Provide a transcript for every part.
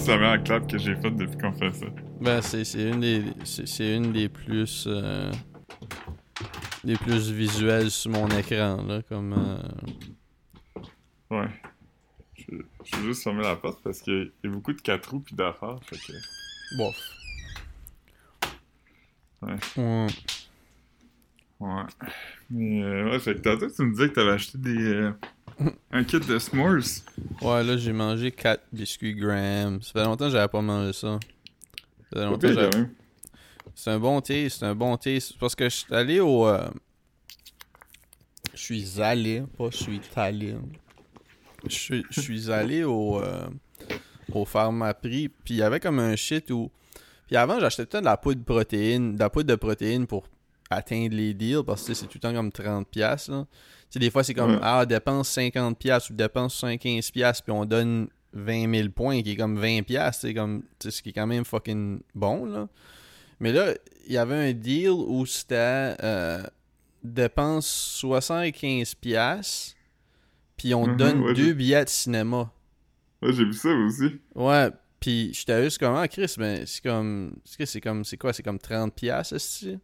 c'est la meilleure clap que j'ai faite depuis qu'on fait ça. Ben, c'est une des. C'est une des plus. euh, des plus visuelles sur mon écran, là. Comme. euh, Ouais. Je, je vais juste fermer la porte parce qu'il y a beaucoup de 4 roues pis d'affaires. Fait que. bof. Ouais. Ouais. Ouais. Mais euh, ouais, fait que tantôt tu me disais que t'avais acheté des. un kit de s'mores? Ouais, là, j'ai mangé 4 biscuits Graham. Ça fait longtemps que j'avais pas mangé ça. Ça fait longtemps que j'avais-. C'est un bon thé, c'est un bon thé. Parce que je suis allé au. euh, Je suis allé, pas je suis allé. Je suis- allé au. euh, Au Pharmaprix, puis il y avait comme un shit où. Puis avant, j'achetais tout le temps de la poudre de protéines, de la poudre de protéines pour atteindre les deals, parce que c'est tout le temps comme 30$. piastres, Là. Sais, des fois, c'est comme, Ouais. ah, dépense 50$ piastres ou dépense 75$, piastres, puis on donne 20 000 points, qui est comme 20$, piastres, c'est comme, ce qui est quand même fucking bon, là. Mais là, il y avait un deal où c'était euh, dépense 75$, piastres, puis on te Mhm, donne ouais, deux billets de cinéma. Ouais, j'ai vu ça aussi. Ouais, puis j'étais juste comme, ah, Chris, ben, c'est comme, c'est comme, c'est quoi, c'est comme 30$, piastres, est-ce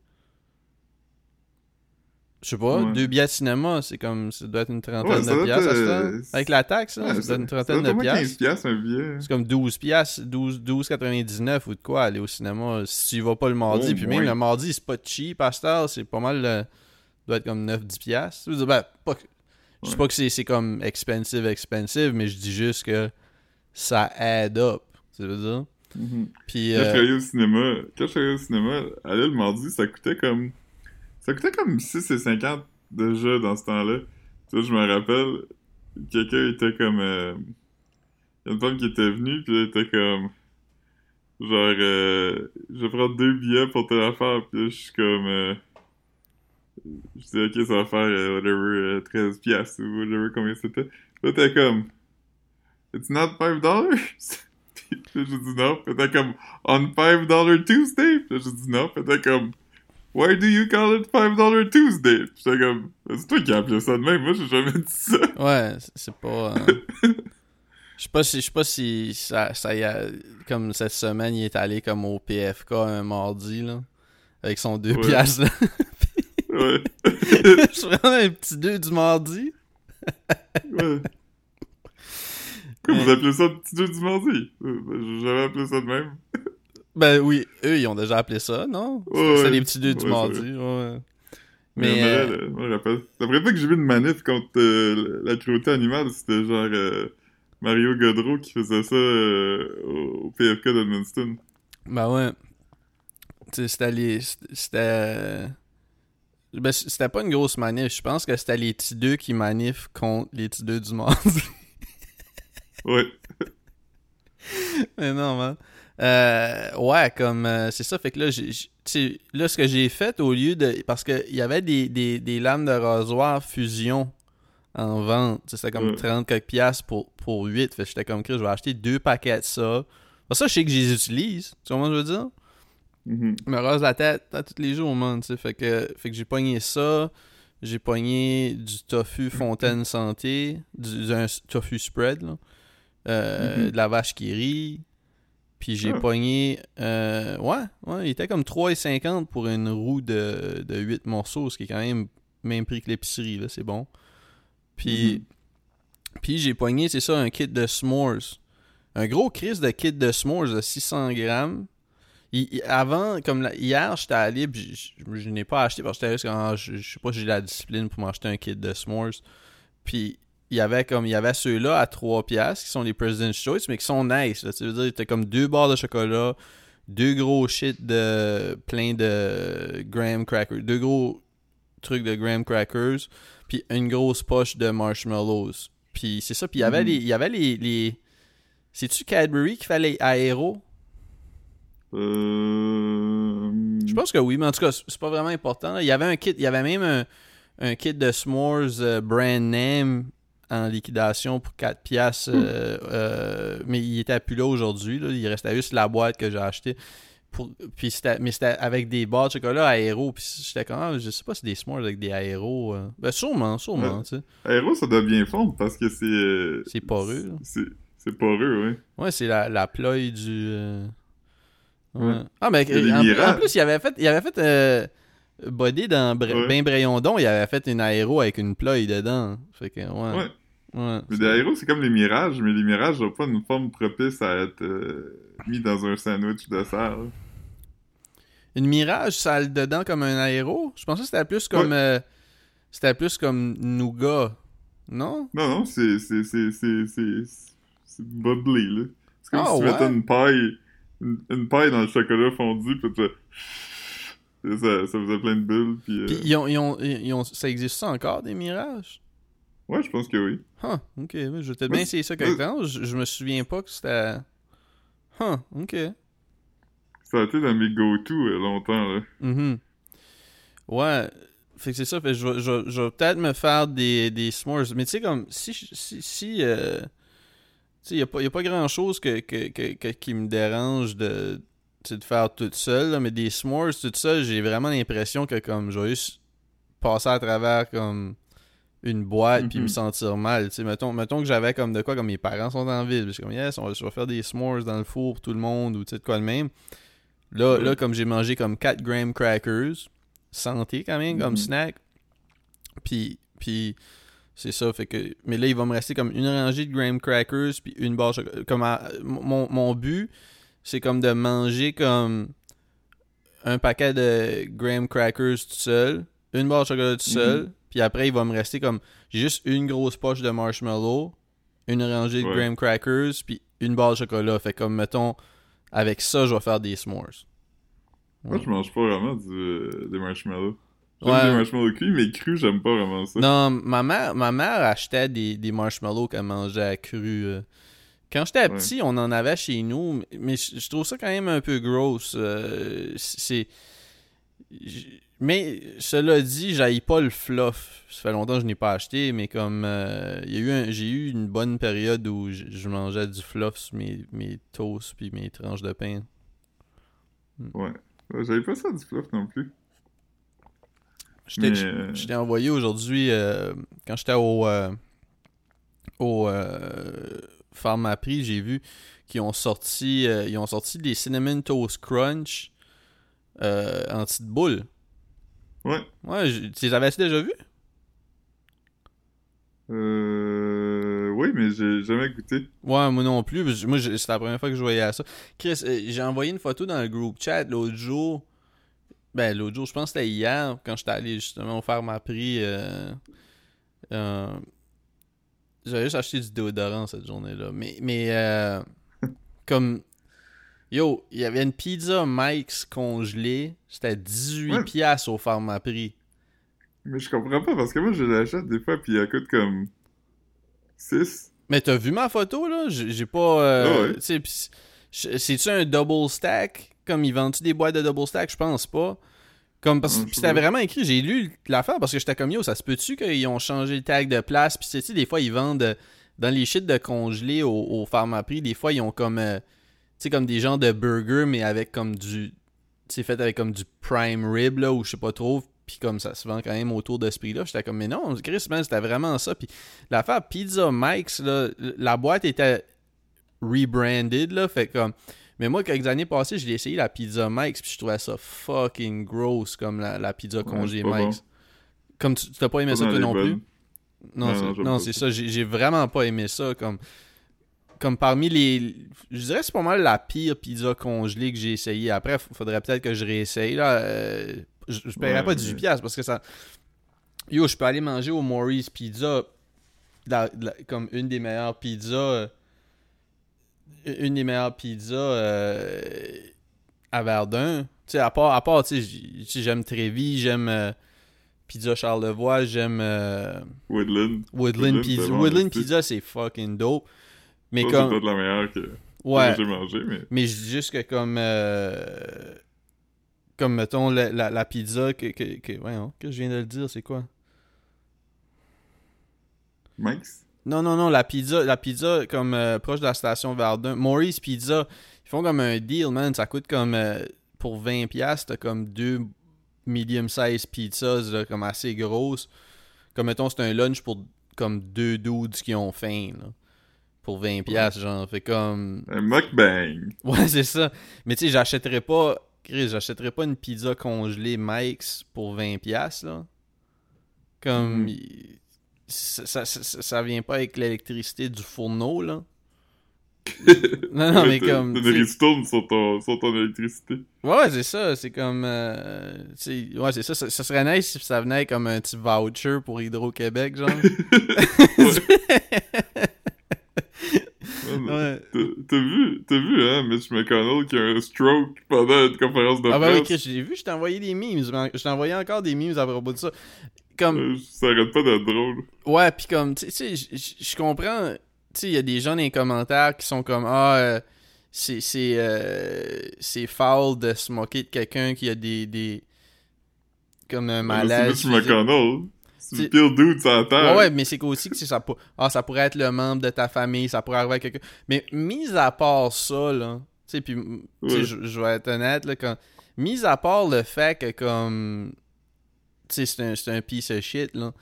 Je sais pas, Ouais. deux billets de cinéma, c'est comme, ça doit être une trentaine Ouais, ça de piastres, euh. Avec la taxe, Ouais, ça doit être une trentaine de ça 15 piastres. piastres un billet. C'est comme 12 piastres, 12, 12,99 ou de quoi aller au cinéma si tu vas pas le mardi. Au puis même le mardi, c'est pas cheap heure, c'est pas mal, euh, doit être comme 9-10 piastres. Je dire, ben, pas que- je dis pas que c'est comme expensive, expensive, mais je dis juste que ça add up. Tu veux dire? Mhm. Puis, Quand je euh, suis allé au cinéma, quand je suis allé au cinéma, aller le mardi, ça coûtait comme. Ça coûtait comme 6,50 déjà dans ce temps-là. Tu vois, je me rappelle, quelqu'un était comme. euh, Il y a une femme qui était venue, puis elle était comme. Genre, euh, je prendre deux billets pour telle affaire, puis je suis comme. euh, Je dis, ok, ça va faire euh, whatever, euh, 13 piastres ou whatever, combien c'était. Là, t'es comme. It's not 5 dollars? Puis là, j'ai dit non. Puis t'es comme, on 5 dollar Tuesday? Puis là, j'ai dit non. Puis t'es comme, why do you call it 5 dollar Tuesday? Puis j'étais comme, c'est toi qui as appelé ça de même. Moi, j'ai jamais dit ça. ouais, c'est- pas. euh, Je sais pas si, je sais pas si ça, ça y a, comme cette semaine, il est allé comme au PFK un mardi, là, avec son 2 Ouais. piastres, là. Ouais. Je suis vraiment un petit 2 du mardi. ouais. Vous appelez ça le petit jeu du mardi? Euh, ben, J'ai jamais appelé ça de même. Ben oui, eux, ils ont déjà appelé ça, non? Ouais, C'est les petits 2 du mardi, ouais. Mais, Mais, euh, là, moi, je rappelle. C'est la première fois que j'ai vu une manif contre euh, la cruauté animale, c'était genre euh, Mario Godreau qui faisait ça euh, au PFK d'Edmundston. Ben ouais. Tu sais, c'était les. C'était. Ben, c'était pas une grosse manif. Je pense que c'était les petits deux qui manifent contre les petits deux du mardi. Ouais. Mais non, man. Euh, ouais, comme. euh, c'est ça, fait que là, là, ce que j'ai fait au lieu de. Parce qu'il y avait des, des, des lames de rasoir fusion en vente. Tu sais, C'était comme Ouais. 30 quelques piastres pour, pour 8. Fait que j'étais comme, je vais acheter deux paquets de ça. Ça, je sais que je les utilise. Tu vois ce que je veux dire? Je me rase la tête à tous les jours, man. tu sais. Fait que, fait que j'ai pogné ça. J'ai pogné du tofu Fontaine Santé. Du, un tofu spread, là. Euh, Mhm. De la vache qui rit. Puis j'ai Ah. pogné. euh, ouais, ouais, il était comme 3,50 pour une roue de, de 8 morceaux, ce qui est quand même même prix que l'épicerie, là. C'est bon. Puis. Puis j'ai pogné, c'est ça, un kit de s'mores. Un gros crise de kit de s'mores de 600 grammes. Il- il- avant, comme la- hier, j'étais allé, puis je, je- je n'ai pas acheté parce que j'étais ah, je, je sais pas si j'ai la discipline pour m'acheter un kit de s'mores. Puis il y avait comme il y avait ceux-là à 3 piastres qui sont les President's Choice, mais qui sont nice. Là, tu veux dire, t'as comme deux barres de chocolat, deux gros shit de plein de graham crackers, deux gros trucs de graham crackers, puis une grosse poche de marshmallows. Puis c'est ça, puis il y avait Mhm. les, il y avait les, les... c'est-tu Cadbury qui fait les aéros? Euh... Je pense que oui, mais en tout cas, c'est c'est pas vraiment important. là. Il y avait un kit, il y avait même un, un kit de s'mores euh, brand name en liquidation pour 4 piastres, euh, euh, mais il était plus là aujourd'hui. là. Il restait juste la boîte que j'ai achetée. Pour, puis c'était, mais c'était avec des barres de chocolat aéro. Puis j'étais comme, ah, je sais pas si c'est des s'mores avec des aéros. euh. Ben sûrement, sûrement, Ouais. Aéro, ça doit bien fondre parce que c'est. euh, C'est poreux. C'est C'est poreux, ouais. Ouais, c'est la, la ploie du. ouais. Ah, mais en, en plus, il avait fait. Il avait fait. Body dans Br Ouais. Ben Brayondon, il avait fait une aéro avec une ploie dedans. Fait que, ouais. Ouais. Ouais. Mais des aéros, c'est comme les mirages, mais les mirages n'ont pas une forme propice à être euh, mis dans un sandwich de serre. Une Mirage, ça a le dedans comme un aéro? Je pensais que c'était plus comme. euh, c'était plus comme Nougat. Non? Non, non, c'est c'est c'est bubbly là. C'est comme Ah, si tu mettais une paille une, une paille dans le chocolat fondu puis tu ça, ça faisait plein de bulles puis, euh, Puis ils ont, ils ont, ils ont- ça existe ça encore, des Mirages? ouais, je pense que oui. Huh, ok. Je vais peut-être Moi, bien essayer ça quelque temps. Je, je me souviens pas que c'était. Huh, ok. Ça a été dans mes go-to euh, longtemps là. Mhm. Ouais. Fait que c'est ça. Fait que je vais, je vais- je vais peut-être me faire des, des s'mores. Mais tu sais, comme, si. si, si euh, tu sais, il n'y a, pas- y a pas grand-chose que, que, que- que- qui me dérange de, de faire tout seul. là, mais des s'mores tout seul, j'ai vraiment l'impression que, comme, je vais juste passer à travers, comme, une boîte puis Mhm. me sentir mal. Tu sais, mettons, mettons que j'avais comme de quoi, comme mes parents sont en ville. Je suis comme, yes, on va, je vais faire des s'mores dans le four pour tout le monde ou tu sais, de quoi de même. Là, là comme j'ai mangé comme 4 graham crackers, santé quand même comme Mhm. snack. Puis, puis c'est ça, fait que. Mais là, il va me rester comme une rangée de graham crackers puis une barre de chocolat. Comme à- mon, mon but, c'est comme de manger comme un paquet de graham crackers tout seul, une barre de chocolat tout seul, puis après, il va me rester comme. Juste une grosse poche de marshmallow, une rangée de Ouais. graham crackers, puis une barre de chocolat. Fait comme, mettons, avec ça, je vais faire des s'mores. Moi, je mange pas vraiment du, euh, des marshmallows. J'aime Ouais. des marshmallows cuits, mais crus, j'aime pas vraiment ça. Non, ma mère, ma mère achetait des, des marshmallows qu'elle mangeait à cru. euh. Quand j'étais petit, on en avait chez nous, mais je, trouve ça quand même un peu gross. euh, c'est. Mais cela dit, j'aille pas le fluff. Ça fait longtemps que je n'ai pas acheté, mais comme euh, il y a eu un- j'ai eu une bonne période où je, je mangeais du fluff sur mes, mes toasts puis mes tranches de pain. Ouais. Ouais, J'avais pas ça du fluff non plus. Je t'ai- Mais, euh, envoyé aujourd'hui, euh, quand j'étais au, euh, au Pharmaprix, j'ai vu qu'ils ont sorti euh, ils ont sorti des Cinnamon Toast Crunch euh, en petite boule. Ouais. Ouais, je- tu les avais-tu déjà vus? Euh... Oui, mais j'ai jamais goûté. Ouais, moi non plus. Moi, c'est la première fois que je voyais ça. Chris, euh, j'ai envoyé une photo dans le groupe chat l'autre jour. Ben, l'autre jour, je pense que c'était hier, quand j'étais allé justement faire ma prix. euh, euh, J'avais juste acheté du déodorant cette journée-là. Mais, mais euh, comme. Yo, il y avait une pizza Mike's congelée. C'était 18$ Ouais. piastres au Pharmaprix. Mais je comprends pas, parce que moi, je l'achète des fois, puis elle coûte comme 6. Mais t'as vu ma photo, là? J'ai pas... euh, Ah ouais. C'est-tu un double stack? Comme, ils vendent-tu des boîtes de double stack? Je pense pas. Comme, parce que sais c'était vraiment écrit, j'ai lu l'affaire parce que j'étais comme, yo, ça se peut-tu qu'ils ont changé le tag de place? Puis, tu sais, des fois, ils vendent euh, dans les shit de congelés au, au Pharmaprix, des fois, ils ont comme, euh, tu sais, comme des genres de burgers, mais avec comme du, c'est fait avec comme du prime rib, là, ou je sais pas trop, puis comme ça se vend quand même autour de ce prix-là. J'étais comme, mais non, Chris, man, c'était vraiment ça. Puis l'affaire Pizza Mike's, là, la boîte était rebranded, là, fait comme... Mais moi, quelques années passées, je l'ai essayé la pizza Mike's, puis je trouvais ça fucking gross, comme la, la pizza congé pas Mike's. Comme tu t'as pas aimé Pas ça toi non plus? Non, Non, c'est- ça. J'ai j'ai vraiment pas aimé ça. Comme, comme parmi les. Je dirais que c'est pas mal la pire pizza congelée que j'ai essayé. Après, faudrait peut-être que je réessaye. Là. Euh, je, je paierais Ouais, pas mais- 18$ piastres parce que ça. Yo, je peux aller manger au Maurice Pizza. la- la- comme une des meilleures pizzas. Une des meilleures pizzas euh, à Verdun. Tu sais, à part, à part j'aime Trévis, j'aime euh, Pizza Charlevoix, j'aime. euh, Woodland. Woodland, Woodland, Pizza. Woodland. Pizza, c'est fucking dope. Mais Ça, comme. c'est peut-être la meilleure que, que Ouais. j'ai mangé, mais... Mais je dis juste que comme. comme mettons la, la, la pizza que. que, que voyons, que je viens de le dire, c'est quoi? Mike's? Non, non, non, la pizza, la pizza comme euh, proche de la station Verdun. Maurice Pizza, ils font comme un deal, man. Ça coûte comme. euh, pour 20$, piastres, t'as comme deux medium-size pizzas, là, comme assez grosses. Comme mettons, c'est un lunch pour comme deux dudes qui ont faim, là. pour 20$, piastres, genre. Fait comme. Un mukbang. Ouais, c'est ça. Mais tu sais, j'achèterais pas. Chris, j'achèterais pas une pizza congelée Mike's pour 20$, piastres, là. Comme. Mhm. Ça, ça, ça, ça vient pas avec l'électricité du fourneau, là. non, non, mais comme. T'as des ristournes sur ton, sur ton électricité. Ouais, ouais, c'est ça. C'est comme. euh, ouais, c'est ça, ça. ça serait nice si ça venait comme un petit voucher pour Hydro-Québec, genre. ouais. T'as vu, t'as vu, hein, Mitch McConnell qui a un stroke pendant une conférence de Ah, bah oui, presse? J'ai vu, je t'ai envoyé des memes. Je t'ai envoyé encore des memes à propos de ça. Comme. Euh, Ça arrête pas d'être drôle. Ouais, puis comme, tu sais, je- comprends, tu sais, il y a des gens dans les commentaires qui sont comme, ah, euh, c'est c'est euh, c'est foul de se moquer de quelqu'un qui a des, des comme un malaise. C'est C'est- le pire dude sur la terre. Ouais, ouais, mais c'est qu'aussi que ça, pour- ah, ça pourrait être le membre de ta famille, ça pourrait arriver à quelqu'un. Mais mis à part ça, là, tu sais, puis, Ouais. je vais être honnête, là, quand, mis à part le fait que, comme, tu sais, c'est un, un piece of shit, là,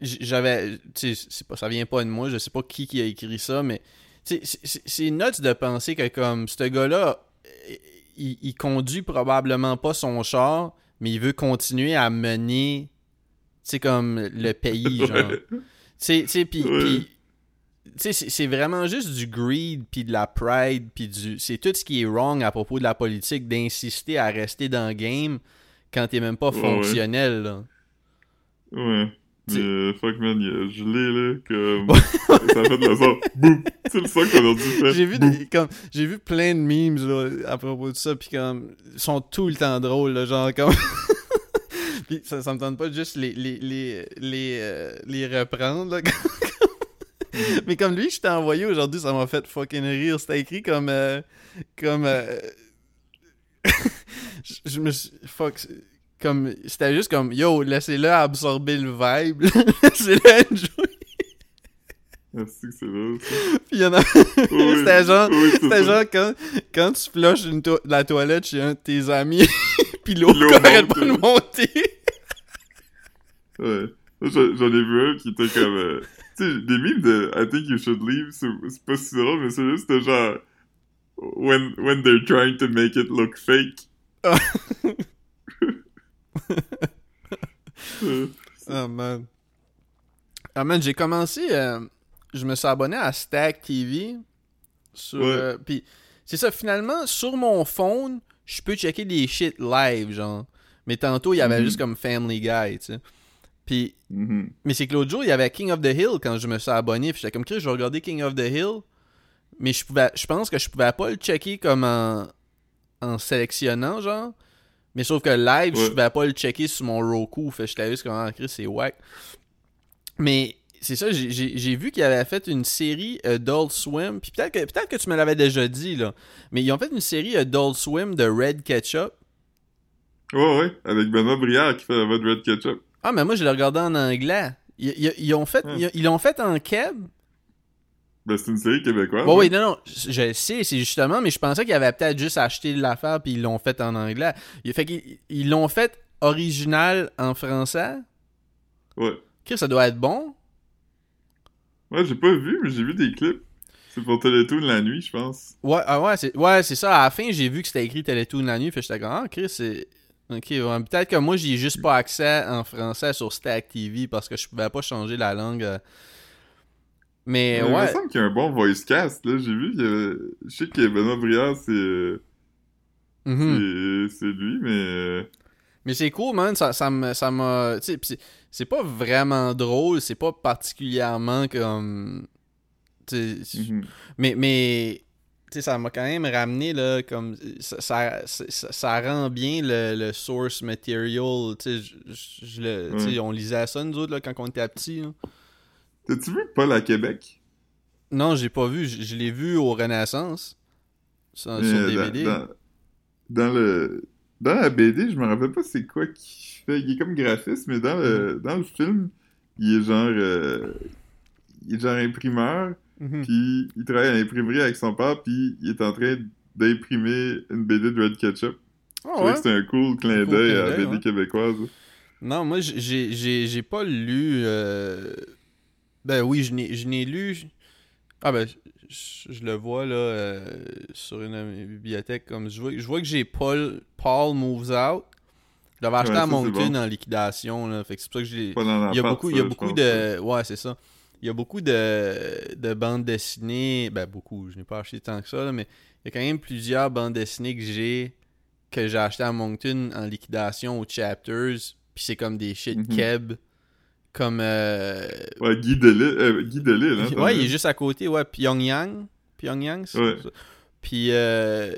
j'avais, tu sais, ça vient pas de moi, je sais pas qui qui a écrit ça, mais, c'est- nuts de penser que, comme, ce gars-là, il, il conduit probablement pas son char, mais il veut continuer à mener, tu sais, comme le pays, genre. Tu sais, tu sais, puis... C'est vraiment juste du greed, puis de la pride, puis du... C'est tout ce qui est wrong à propos de la politique, d'insister à rester dans le game quand t'es même pas fonctionnel, là. Ouais. Mais euh, fuck man, il a gelé là, comme. ça fait de la sorte. Boum! C'est le son qu'on a dû faire. J'ai vu, des- comme, j'ai vu plein de memes là, à propos de ça, puis comme, ils sont tout le temps drôles, là, genre comme. puis ça, ça me tente pas de juste les, les, les, les, euh, les reprendre, là. Mais comme lui, je t'ai envoyé aujourd'hui, ça m'a fait fucking rire. C'était écrit comme. euh, comme. Je, me suis. Fuck. Comme. C'était juste comme. Yo, laissez-le absorber le vibe. laissez-le enjoy. C'est que c'est là, ça. Puis il y en a. Oui, C'était genre- oui, c'est C'était genre quand, quand tu flushes une to- la toilette chez un de tes amis, puis l'eau arrête pas de monter. Ouais. J'en ai vu un qui était comme. euh, tu sais, des memes de I think you should leave, c'est c'est pas si drôle, mais c'est juste genre. When, when they're trying to make it look fake. Oh man. Ah man, j'ai commencé. euh, je me suis abonné à Stack TV. Sur, Ouais. euh, puis c'est ça, finalement, sur mon phone, je peux checker des shit live, genre. Mais tantôt, il y avait Mhm. juste comme Family Guy, tu sais. Puis mhm. Mais c'est que l'autre jour, il y avait King of the Hill quand je me suis abonné. Puis j'étais comme, Chris, je vais regarder King of the Hill. Mais je pouvais, je pense que je pouvais pas le checker comme en, en sélectionnant, genre. Mais sauf que live, je Ouais. pouvais pas le checker sur mon Roku. Fait que j'étais juste comme, ah, Chris, c'est whack. Mais c'est ça, j'ai- vu qu'il avait fait une série Adult Swim. Puis peut-être que, peut que tu me l'avais déjà dit, là. Mais ils ont fait une série Adult Swim de Red Ketchup. Ouais, ouais, avec Benoît Brière qui fait de Red Ketchup. Ah, mais moi, je l'ai regardé en anglais. Ils, ils- ils ont fait, ils, ils l'ont fait en keb. Ben, c'est une série québécoise. Hein. oui, non, non, je sais, c'est justement, mais je pensais qu'ils avaient peut-être juste acheté l'affaire puis ils l'ont fait en anglais. Il fait qu'ils ils l'ont fait original en français? Ouais. Chris, ça doit être bon. Ouais, j'ai pas vu, mais j'ai vu des clips. C'est pour Télétoon la nuit, je pense. Ouais, ah ouais, c'est ouais, c'est ça. À la fin, j'ai vu que c'était écrit Télétoon la nuit, fait j'étais comme, ah, Chris, c'est. Ok, ouais, peut-être que moi, j'ai juste pas accès en français sur Stack TV parce que je pouvais pas changer la langue. euh. Mais Il me ouais. semble qu'il y a un bon voice cast, là. J'ai vu qu'il y avait... Je sais que Benoît Brière, c'est... euh, mhm. c'est- lui, mais... euh, Mais c'est cool, man. Ça, ça ça m'a. Tu sais, pis c'est- pas vraiment drôle, c'est pas particulièrement comme. mhm. Mais, mais tu sais, ça m'a quand même ramené, là, comme. Ça, ça, ça- ça rend bien le, le source material. Tu sais, je- je- je le- tu sais, Ouais. on lisait ça, nous autres, là, quand on était petits. T'as-tu vu Paul à Québec? Non, j'ai pas vu. Je, je l'ai vu au Renaissance. Sur, sur dans- DVD. Dans, dans le... Dans la BD, je me rappelle pas c'est quoi qu'il fait. Il est comme graphiste, mais dans le, Mhm. dans le film, il est genre... euh, Il est genre imprimeur, Mhm. puis il travaille à l'imprimerie avec son père, puis il est en train d'imprimer une BD de Red Ketchup. Ah Je ouais? que c'était un cool clin d'œil à la BD ouais. québécoise. Non, moi, j'ai- j'ai j'ai- j'ai pas lu. euh, Ben oui, je n'ai lu. Ah ben, je, je le vois là euh, sur une bibliothèque. Comme je vois, je vois que j'ai Paul, Paul Moves Out. Je l'avais acheté Ouais, à Moncton bon. en liquidation. Là, fait que c'est pour ça que j'ai. Il y a beaucoup, ça, il y a beaucoup de. Ouais, c'est ça. Il y a beaucoup de, de bandes dessinées. Ben, beaucoup. Je n'ai pas acheté tant que ça, là, mais il y a quand même plusieurs bandes dessinées que j'ai que j'ai acheté à Moncton en liquidation aux chapters. Puis c'est comme des shit Mhm. keb. Comme. euh, Ouais, Guy Delisle, euh, Guy Delisle, hein, ouais, il est juste à côté. Ouais, Pyongyang. Pyongyang, c'est Ouais. ça. Puis. euh,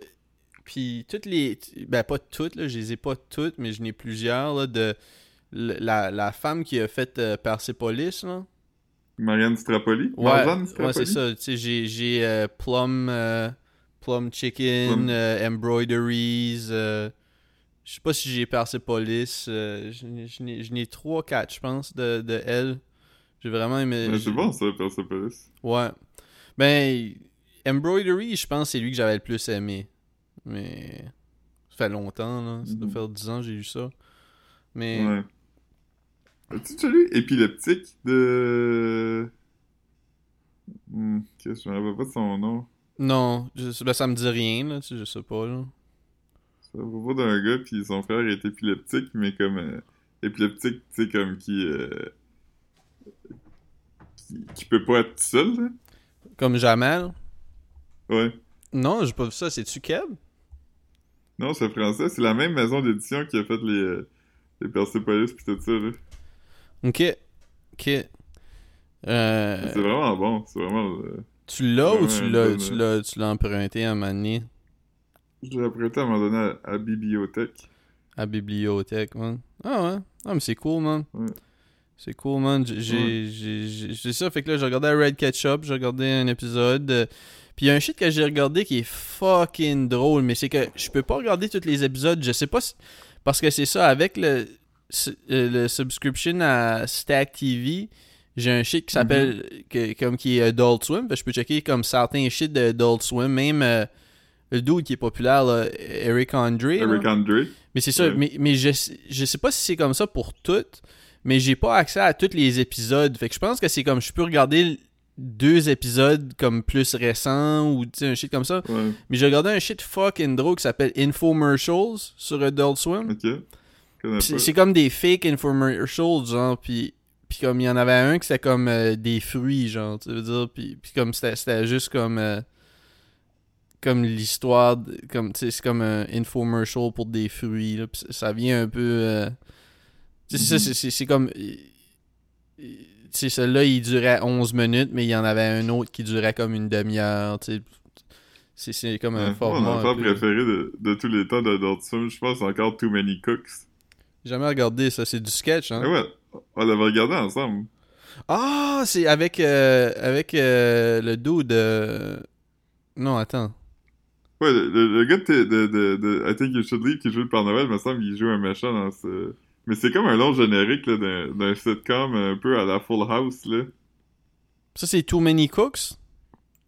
Puis toutes les. Ben, pas toutes, là. Je les ai pas toutes, mais je n'ai plusieurs, là. De. La, la femme qui a fait euh, Persepolis, là. Marianne Strapoli? Ouais, ouais c'est ça. Tu sais, j'ai, euh, Plum, Plum Chicken, Plum. Embroideries. Je sais pas si j'ai Persepolis. euh, je n'ai- je n'ai- je n'ai 3-4, je pense, de, de elle. J'ai vraiment aimé. C'est bon, ça, Persepolis. Ouais. Ben, Embroidery, je pense c'est lui que j'avais le plus aimé. Mais. Ça fait longtemps, là. Ça doit Mhm. faire 10 ans que j'ai lu ça. Mais. Ouais. As-tu déjà lu Épileptique de. Hmm, qu'est-ce que je me rappelle pas de son nom. Non, je- ben, ça me dit rien, là. Tu sais, je sais pas, là. C'est à propos d'un gars, puis son frère est épileptique, mais comme. euh, épileptique, tu sais, comme qui, euh, qui. qui peut pas être tout seul, là. Comme Jamal. Ouais. Non, j'ai pas vu ça. C'est-tu Keb? Non, c'est français. C'est la même maison d'édition qui a fait les. euh, les Persepolis, pis tout ça, là. Ok. Ok. Euh, C'est vraiment bon. C'est vraiment. tu l'as ou tu l'as, tu l'as, tu l'as emprunté à donné? Je l'ai apprêté à un moment donné à, bibliothèque. à bibliothèque, man? Ah ouais? Ah, mais c'est cool, man. Ouais. C'est cool, man. J'ai, c'est ça, fait que là, j'ai regardé Red Ketchup, j'ai regardé un épisode. euh, Puis il y a un shit que j'ai regardé qui est fucking drôle, mais c'est que je peux pas regarder tous les épisodes. Je sais pas si... Parce que c'est ça, avec le, euh, le subscription à Stack TV, j'ai un shit qui s'appelle que- comme qui est Adult Swim. Fait que je peux checker comme certains shit de Adult Swim, même euh, le dude qui est populaire, là, Eric Andre. là. Eric Andre. Mais c'est ça, Ouais. mais, mais je, je sais pas si c'est comme ça pour toutes, mais j'ai pas accès à tous les épisodes. Fait que je pense que c'est comme je peux regarder deux épisodes comme plus récents ou un shit comme ça. Ouais, Mais j'ai regardé un shit fucking drôle qui s'appelle Infomercials sur Adult Swim. C'est comme des fake infomercials, genre, puis, puis comme il y en avait un qui c'était comme euh, des fruits, genre, tu veux dire, puis, puis comme c'était c'était juste comme euh, comme l'histoire, de- comme, tu sais, c'est comme un infomercial pour des fruits, là, ça- vient un peu... euh, tu sais, Mhm. c'est- comme... euh, Tu sais, celui-là, il durait 11 minutes, mais il y en avait un autre qui durait comme une demi-heure, tu sais. C'est- comme un Ouais, format... Mon peu- préférée de, de tous les temps Swim, je pense, encore Too Many Cooks. J'ai jamais regardé ça, c'est du sketch, hein? Ah ouais, on l'avait regardé ensemble. Ah, c'est avec, euh, avec euh, le dos de... Non, attends. Ouais, le, le- gars de, de, de, de I Think You Should Leave qui joue le Père Noël, me semble qu'il joue un méchant dans ce... Mais c'est comme un long générique là, d'un, d'un sitcom un peu à la Full House, là. Ça, c'est Too Many Cooks?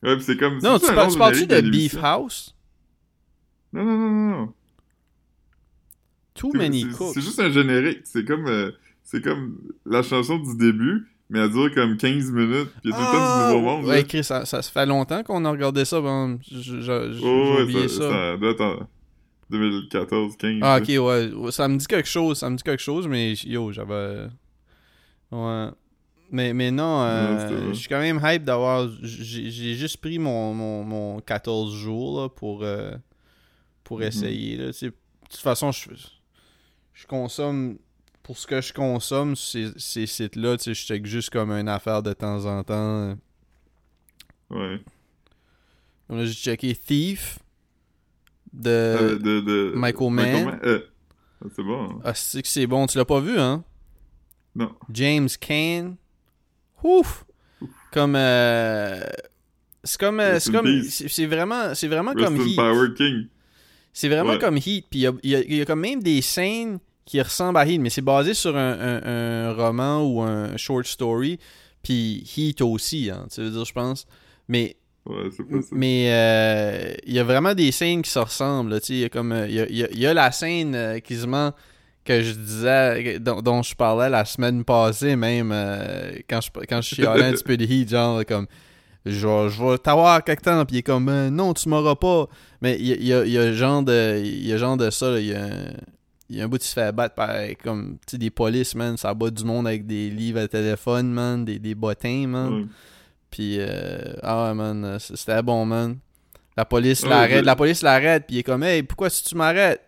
Ouais, pis c'est comme... Non, tu, par- tu parles-tu de Beef. House? Non, non, non, non, non. Too Many Cooks. C'est juste un générique. C'est comme, euh, c'est comme la chanson du début, mais elle dure comme 15 minutes. Puis il y a tout le temps du nouveau monde. Ah, Ouais, là. Chris, ça, ça se fait longtemps qu'on a regardé ça. Bon, j'ai Oh, ouais, oublié ça, ça. ça doit être en 2014, 15. Ah, ok, ouais. Ouais, Ça me dit quelque chose, ça me dit quelque chose, mais yo, j'avais... Ouais. Mais, mais non, euh, Non, je suis quand même hype d'avoir... J'ai juste pris mon, mon, mon 14 jours là, pour, euh, pour Mhm. essayer. Là. De toute façon, je, je consomme... Pour ce que je consomme, ces, ces sites-là, tu sais, je check juste comme une affaire de temps en temps. Ouais. Donc j'ai checké Thief de... Euh, de, de... Michael Mann. Euh, ah, c'est bon. hein. Ah, c'est que c'est bon. Tu l'as pas vu, hein? Non. James Cain. Ouf! Comme. euh, C'est comme. euh, C'est comme. C'est vraiment, c'est vraiment Rest comme Heat. C'est vraiment Ouais. comme Heat. Puis il y a, y a- y a comme même des scènes qui ressemblent à Heat, mais c'est basé sur un, un- un roman ou un short story. Puis Heat aussi, hein, tu veux dire, je pense. Mais Ouais, pas ça. mais euh, il y a vraiment des scènes qui se ressemblent. Il y, euh, il y, a, y a- y a la scène euh, quasiment que je disais, dont, dont je parlais la semaine passée même, euh, quand je, quand je chialais un petit peu de Heat, genre comme je vais, je vais t'avoir quelque temps. Puis il est comme, non, tu m'auras pas. Mais il y y a, il y a genre de, il y a genre de ça, il y a un- il y a un bout qui se fait battre par comme tu des polices, man. Ça bat du monde avec des livres à téléphone, man. Des, des bottins, man. Puis, euh, ah ouais, man, euh, c'était bon, man. La police l'arrête, la police l'arrête, puis il est comme, hey, pourquoi si tu m'arrêtes?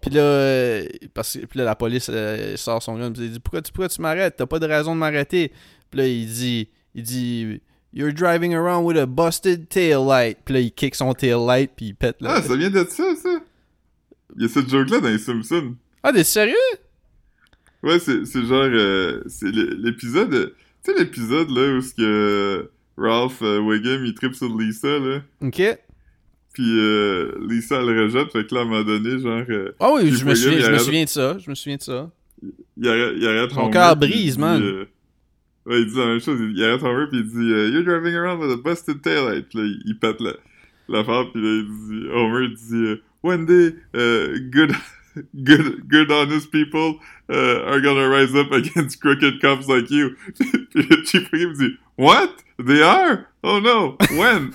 Puis là, euh, parce que, puis là, la police euh, sort son gun, puis il dit, pourquoi tu, pourquoi tu m'arrêtes? T'as pas de raison de m'arrêter. Puis là, il dit, il dit, you're driving around with a busted tail light. Puis là, il kick son tail light, puis il pète là. Ah, ça vient de ça, ça? Il y a cette joke-là dans les Simpsons. Ah, t'es sérieux? Ouais, c'est c'est genre... euh, c'est l'é- l'épisode... euh, Tu sais l'épisode, là, où ce que Ralph euh, Wiggum, il tripe sur Lisa, là? Ok. Puis euh, Lisa, elle le rejette, fait que là, à un moment donné, genre... euh, Ah oui, je me, souviens, je me souviens de ça. Je me souviens de ça. il arrête, il arrête Homer, cœur brise, man. ouais, il dit la même chose. Il, arrête Homer, puis il dit euh, You're driving around with a busted taillight. Là, il, il pète la, l'affaire, puis là, il dit... Homer dit euh, One day, uh, good... Good, good, honest people uh, are gonna rise up against crooked cops like you. puis le Chief Wiggum dit What? They are? Oh no! When?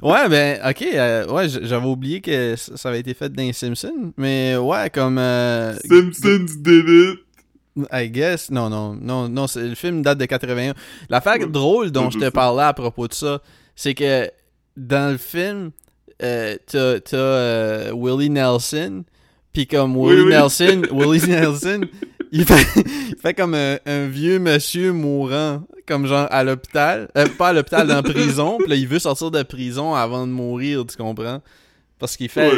Ouais, ben, ok, euh, ouais, j'avais oublié que ça avait été fait dans les Simpsons, mais ouais, comme... euh, Simpsons did it! I guess. Non, non, non, non, le film date de 81. L'affaire drôle dont je te parlais à propos de ça, c'est que dans le film, euh, t'as t'as, euh, Willie Nelson, puis comme Willie oui. Nelson, Willie Nelson, il fait, il fait comme un, un vieux monsieur mourant, comme genre à l'hôpital, euh, pas à l'hôpital, dans la prison, puis là, il veut sortir de prison avant de mourir, tu comprends? Parce qu'il fait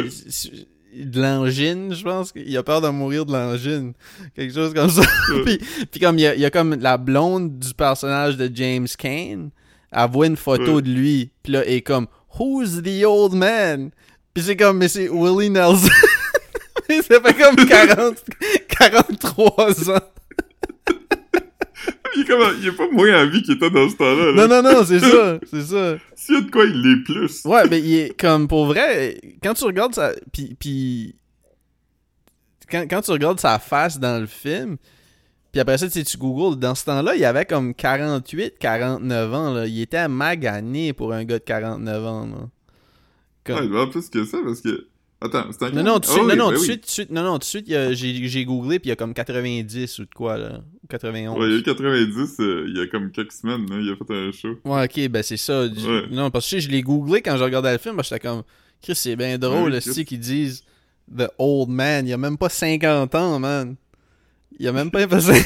de l'angine, je pense, qu'il a peur de mourir de l'angine, quelque chose comme ça. puis, puis comme il y, a, il y a comme la blonde du personnage de James Kane, elle voit une photo de lui, puis là, elle est comme Who's the old man? Puis c'est comme, mais c'est Willie Nelson. Mais ça fait comme 40, 43 ans. Il est, comme, il est pas moins en vie qu'il était dans ce temps-là. là. Non, non, non, c'est ça, c'est ça. S'il y a de quoi, il l'est plus. Ouais, mais il est comme pour vrai, quand tu regardes ça, puis puis quand, quand tu regardes sa face dans le film, puis après ça tu sais, tu googles, dans ce temps-là, il avait comme 48, 49 ans là, il était magané pour un gars de 49 ans là. Comme- Ouais, il doit avoir plus que ça parce que. Attends, c'est un Non, non, tout de suite, Ah oui, non, non, ben tout de oui. suite, tout de suite, non, non, tout de suite, il y a- j'ai j'ai googlé, puis il y a comme 90 ou de quoi, là, ou 91. Ouais, il y a eu 90, euh, il y a comme quelques semaines, là, il a fait un show. Ouais, ok, ben c'est ça. Ouais. Non, parce que je l'ai googlé quand je regardais le film, ben, j'étais comme, Chris, c'est bien drôle, Ouais, le style qu'ils disent The Old Man. Il a même pas 50 ans, man. Il a même pas passé.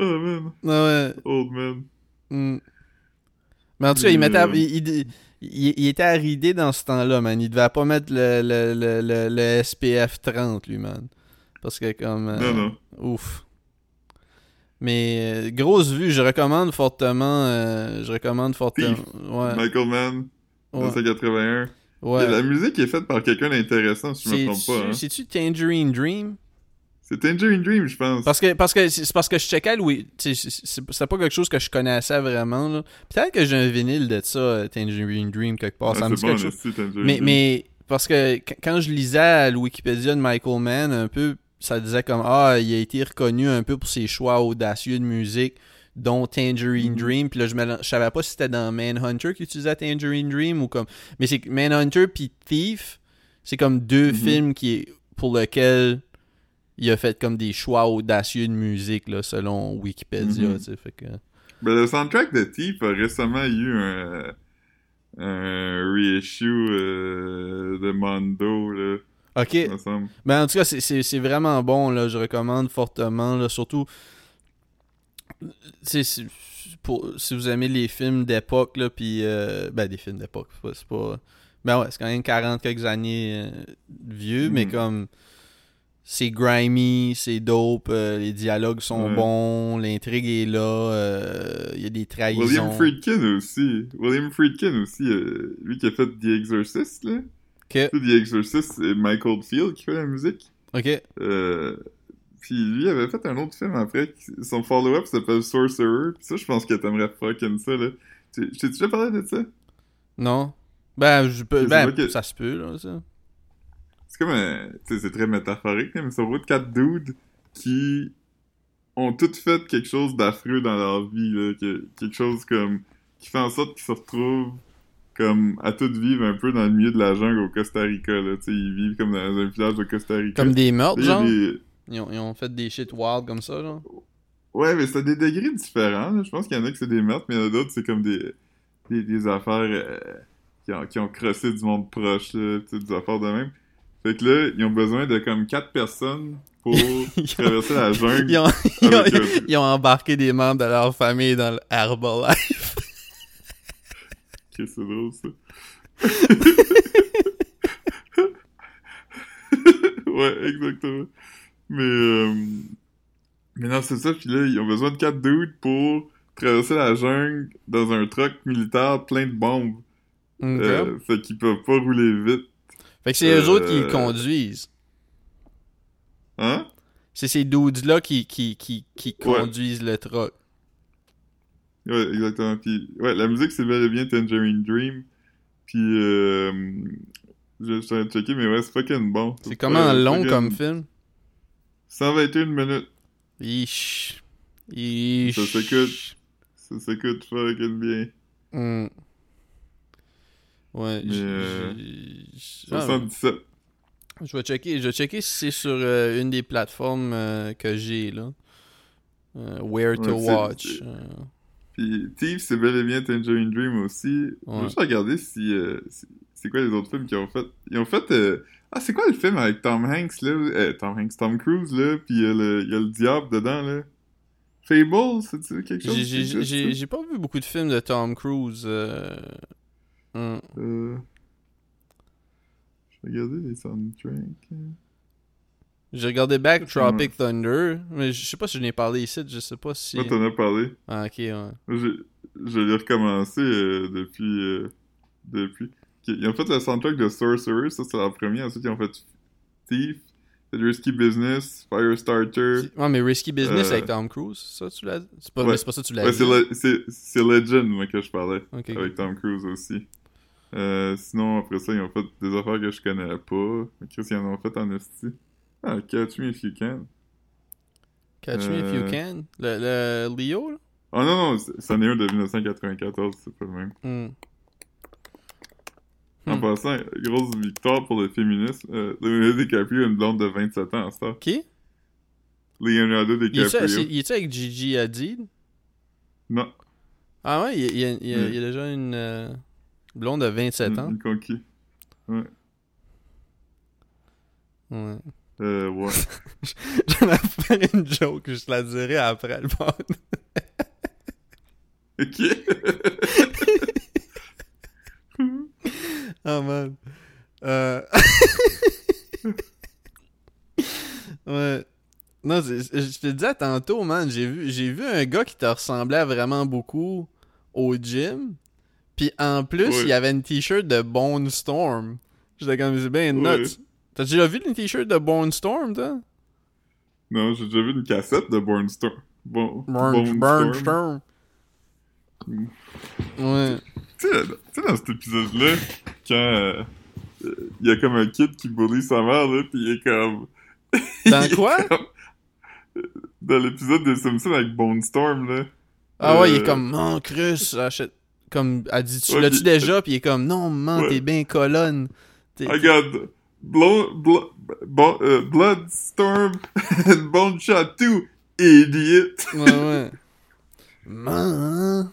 Oh man, ouais. old man. hmm. Mais en tout cas, il, Mais, mettait, euh, il, il- il- était arridé dans ce temps-là, man. Il devait pas mettre le, le, le, le, le SPF 30, lui, man. Parce que comme... euh, Non, non. Ouf. Mais euh, grosse vue, je recommande fortement. euh, je recommande fortement. Ouais. Michael Mann, ouais, 1981. Ouais. Et La musique est faite par quelqu'un d'intéressant, si je me trompe pas. Hein. c'est-tu Tangerine Dream? C'est Tangerine Dream, je pense. Parce que parce que c'est parce que je checkais Louis. C'est pas quelque chose que je connaissais vraiment. là. Peut-être que j'ai un vinyle de ça, euh, Tangerine Dream, quelque part. Ah, ça me dit bon, quelque chose. Mais, Dream. mais parce que qu- quand je lisais le Wikipédia de Michael Mann, un peu, ça disait comme Ah, il a été reconnu un peu pour ses choix audacieux de musique, dont Tangerine Mhm. Dream. Puis là, je, je savais pas si c'était dans Manhunter qu'il utilisait Tangerine Dream ou comme. Mais c'est Manhunter puis Thief, c'est comme deux Mhm. films qui pour lesquels il a fait comme des choix audacieux de musique, là, selon Wikipédia. Sais, fait que... Ben, le soundtrack de Thief a récemment eu un, un reissue euh, de Mondo, là, Ok. semble. Ben, en tout cas, c'est vraiment bon, là. Je recommande fortement, là. Surtout, sais, si, pour- si vous aimez les films d'époque, là, puis... euh, ben, des films d'époque, c'est pas, c'est pas... Ben ouais, c'est quand même 40 quelques années euh, vieux, mais Mhm. comme... C'est grimy, c'est dope, euh, les dialogues sont Ouais. bons, l'intrigue est là, il y a des trahisons. William Friedkin aussi. William Friedkin aussi, euh, lui qui a fait The Exorcist, là. Ok, Tu sais, The Exorcist, c'est Michael Field qui fait la musique. ok. Puis lui avait fait un autre film après, son follow-up s'appelle Sorcerer. Puis ça, je pense que t'aimerais fucking ça, là. Tu- t'ai déjà parlé de ça? Non. Ben, je peux, ben que- ça se peut, là, ça. C'est comme un... C'est très métaphorique, mais c'est au bout de quatre dudes qui ont toutes fait quelque chose d'affreux dans leur vie, là, que- quelque chose comme qui fait en sorte qu'ils se retrouvent comme à toutes vivre un peu dans le milieu de la jungle au Costa Rica, là, tu sais, ils vivent comme dans un village de Costa Rica. Comme des meurtres, genre? des- Ils, ont, ils ont fait des shit wild comme ça, genre. Ouais, mais c'est à des degrés différents. là. Je pense qu'il y en a que c'est des meurtres, mais il y en a d'autres, c'est comme des, des, des affaires euh, qui, ont, qui ont crossé du monde proche, là, des affaires de même. Fait que là, ils ont besoin de comme quatre personnes pour traverser la jungle. Ils ont, ils ont- avec, ils ont embarqué des membres de leur famille dans le Herbalife. Ok, c'est drôle, ça? ouais, exactement. Mais, euh... mais non, c'est ça. Puis là, ils ont besoin de quatre dudes pour traverser la jungle dans un truck militaire plein de bombes. Ok. Euh, fait qu'ils peuvent pas rouler vite. Fait que c'est eux euh, autres qui le conduisent. Hein? C'est ces dudes-là qui, qui, qui, qui Ouais. conduisent le truck. Ouais, exactement. Puis, ouais, la musique, c'est bel et bien Tangerine Dream. Puis, euh... Je je suis en train de checker, mais ouais, c'est fucking bon. C'est comment long fucking- comme film? 121 minutes. Yeesh. Yeesh. Ça s'écoute. Ça s'écoute fucking bien. Hmm. Ouais. Euh, j- ah, 77. je vais checker. Je vais checker si c'est sur euh, une des plateformes euh, que j'ai là. Euh, where to Ouais, watch. Puis Thief, c'est bel et bien Tangerine Dream aussi. Je Ouais. vais juste regarder si, si- c'est quoi les autres films qu'ils ont fait. Ils ont fait... Ah, c'est quoi le film avec Tom Hanks, là? Euh, Tom Hanks, Tom Cruise, là, puis il y, a le- il y a le diable dedans, là. Fable, c'est quelque chose? J'ai- J'ai j'ai- j'ai pas vu beaucoup de films de Tom Cruise. euh, hmm. Euh... Je vais regarder les soundtracks. J'ai regardé Back Tropic Thunder, mais je sais pas si je n'ai parlé ici, je sais pas si. Moi, t'en as parlé. Ah, ok, ouais. Je, je l'ai recommencé euh, depuis... euh, depuis... Ils ont fait le soundtrack de Sorcerer, ça c'est la première. Ensuite, ils ont fait Thief, Risky Business, Firestarter. Ouais, mais Risky Business Euh, avec Tom Cruise, ça tu l'as C'est pas, Ouais. ça que tu l'as Ouais, dit. c'est le- c'est c'est Legend, moi, que je parlais. Avec Tom Cruise aussi. Euh, sinon, après ça, ils ont fait des affaires que je connais pas. Mais Chris, ils en ont fait en esti. Ah, Catch Me If You Can. Catch Me If You Euh, Can? Le, le Leo, là? Oh non, non, c'est- c'en est un de 1994, c'est pas le même. Hmm. En Hmm. passant, grosse victoire pour le féminisme. Euh, Leonardo DiCaprio a une blonde de 27 ans, ça? Qui? Leonardo DiCaprio. il est-tu avec Gigi Hadid? Non, Ah ouais, il y a, il y a- y a- il y a déjà une euh, blonde de 27 une, ans. une conquis. Ouais. Euh, ouais. J'en ai fait une joke, je te la dirai après le pod. ok. Oh man. Euh... ouais. Non, je te disais tantôt, man, j'ai vu, j'ai vu un gars qui te ressemblait vraiment beaucoup au gym. Puis en plus, il y avait une t-shirt de Bone Storm. J'étais comme, c'est bien nuts. T'as déjà vu une t-shirt de Bone Storm, toi? non, j'ai déjà vu une cassette de Born Storm. Bon, Burn, Bone Burn Storm. Storm. Ouais. Tu sais, dans cet épisode-là, quand euh, euh, il y a comme un kid qui bully sa mère, là, pis il est comme... Dans il est quoi? comme- Dans l'épisode des Simpsons avec Bone Storm, là. Ah ouais, il est Euh, comme, non, Chris, achète. Comme, elle dit, tu Ouais, l'as-tu puis- déjà? Puis il est comme, non, man, Ouais. t'es bien colonne. Got blow, blow, bo- euh, Bloodstorm and Bone Shot 2, idiot! Ouais, ouais. Man.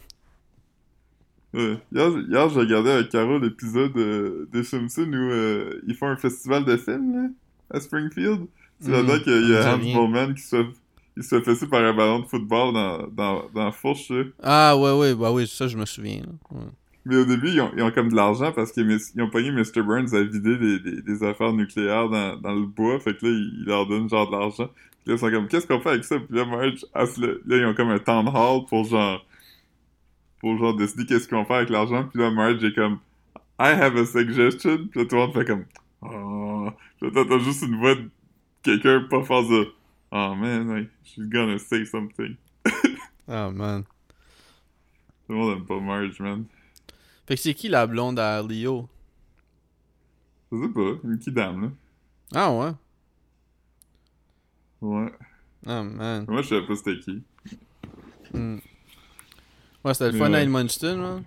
Ouais. Hier, hier j'ai regardé avec Caro l'épisode euh, des Simpsons où euh, ils font un festival de films, là, à Springfield. C'est Mm, là-dedans qu'il y a Hans. Bowman qui se fait, il se fait par un ballon de football dans, dans, dans la fourche, là. Ah, ouais, ouais, bah oui, ça, je me souviens. là. Ouais. Mais au début, ils ont, ils ont comme de l'argent parce qu'ils ont pogné Mr. Burns à vider des, des, des affaires nucléaires dans, dans le bois. Fait que là, ils, ils leur donnent genre de l'argent. Puis là, ils sont comme, qu'est-ce qu'on fait avec ça? Puis là, Marge, là, ils ont comme un town hall pour genre, pour genre décider qu'est-ce qu'ils vont faire avec l'argent. Puis là, Marge est comme, I have a suggestion. Puis là, tout le monde fait comme, oh. Puis là, t'entends juste une voix de quelqu'un pas fort de, oh man, like, she's gonna say something. Ah, man. Tout le monde aime pas Marge, man. Fait que c'est qui la blonde à Leo? Je sais pas, une kidam, là. Ah, ouais? Ouais. Oh man. Moi, je savais pas c'était qui. Hmm. Ouais, c'était le fun à ouais. Edmundston, man.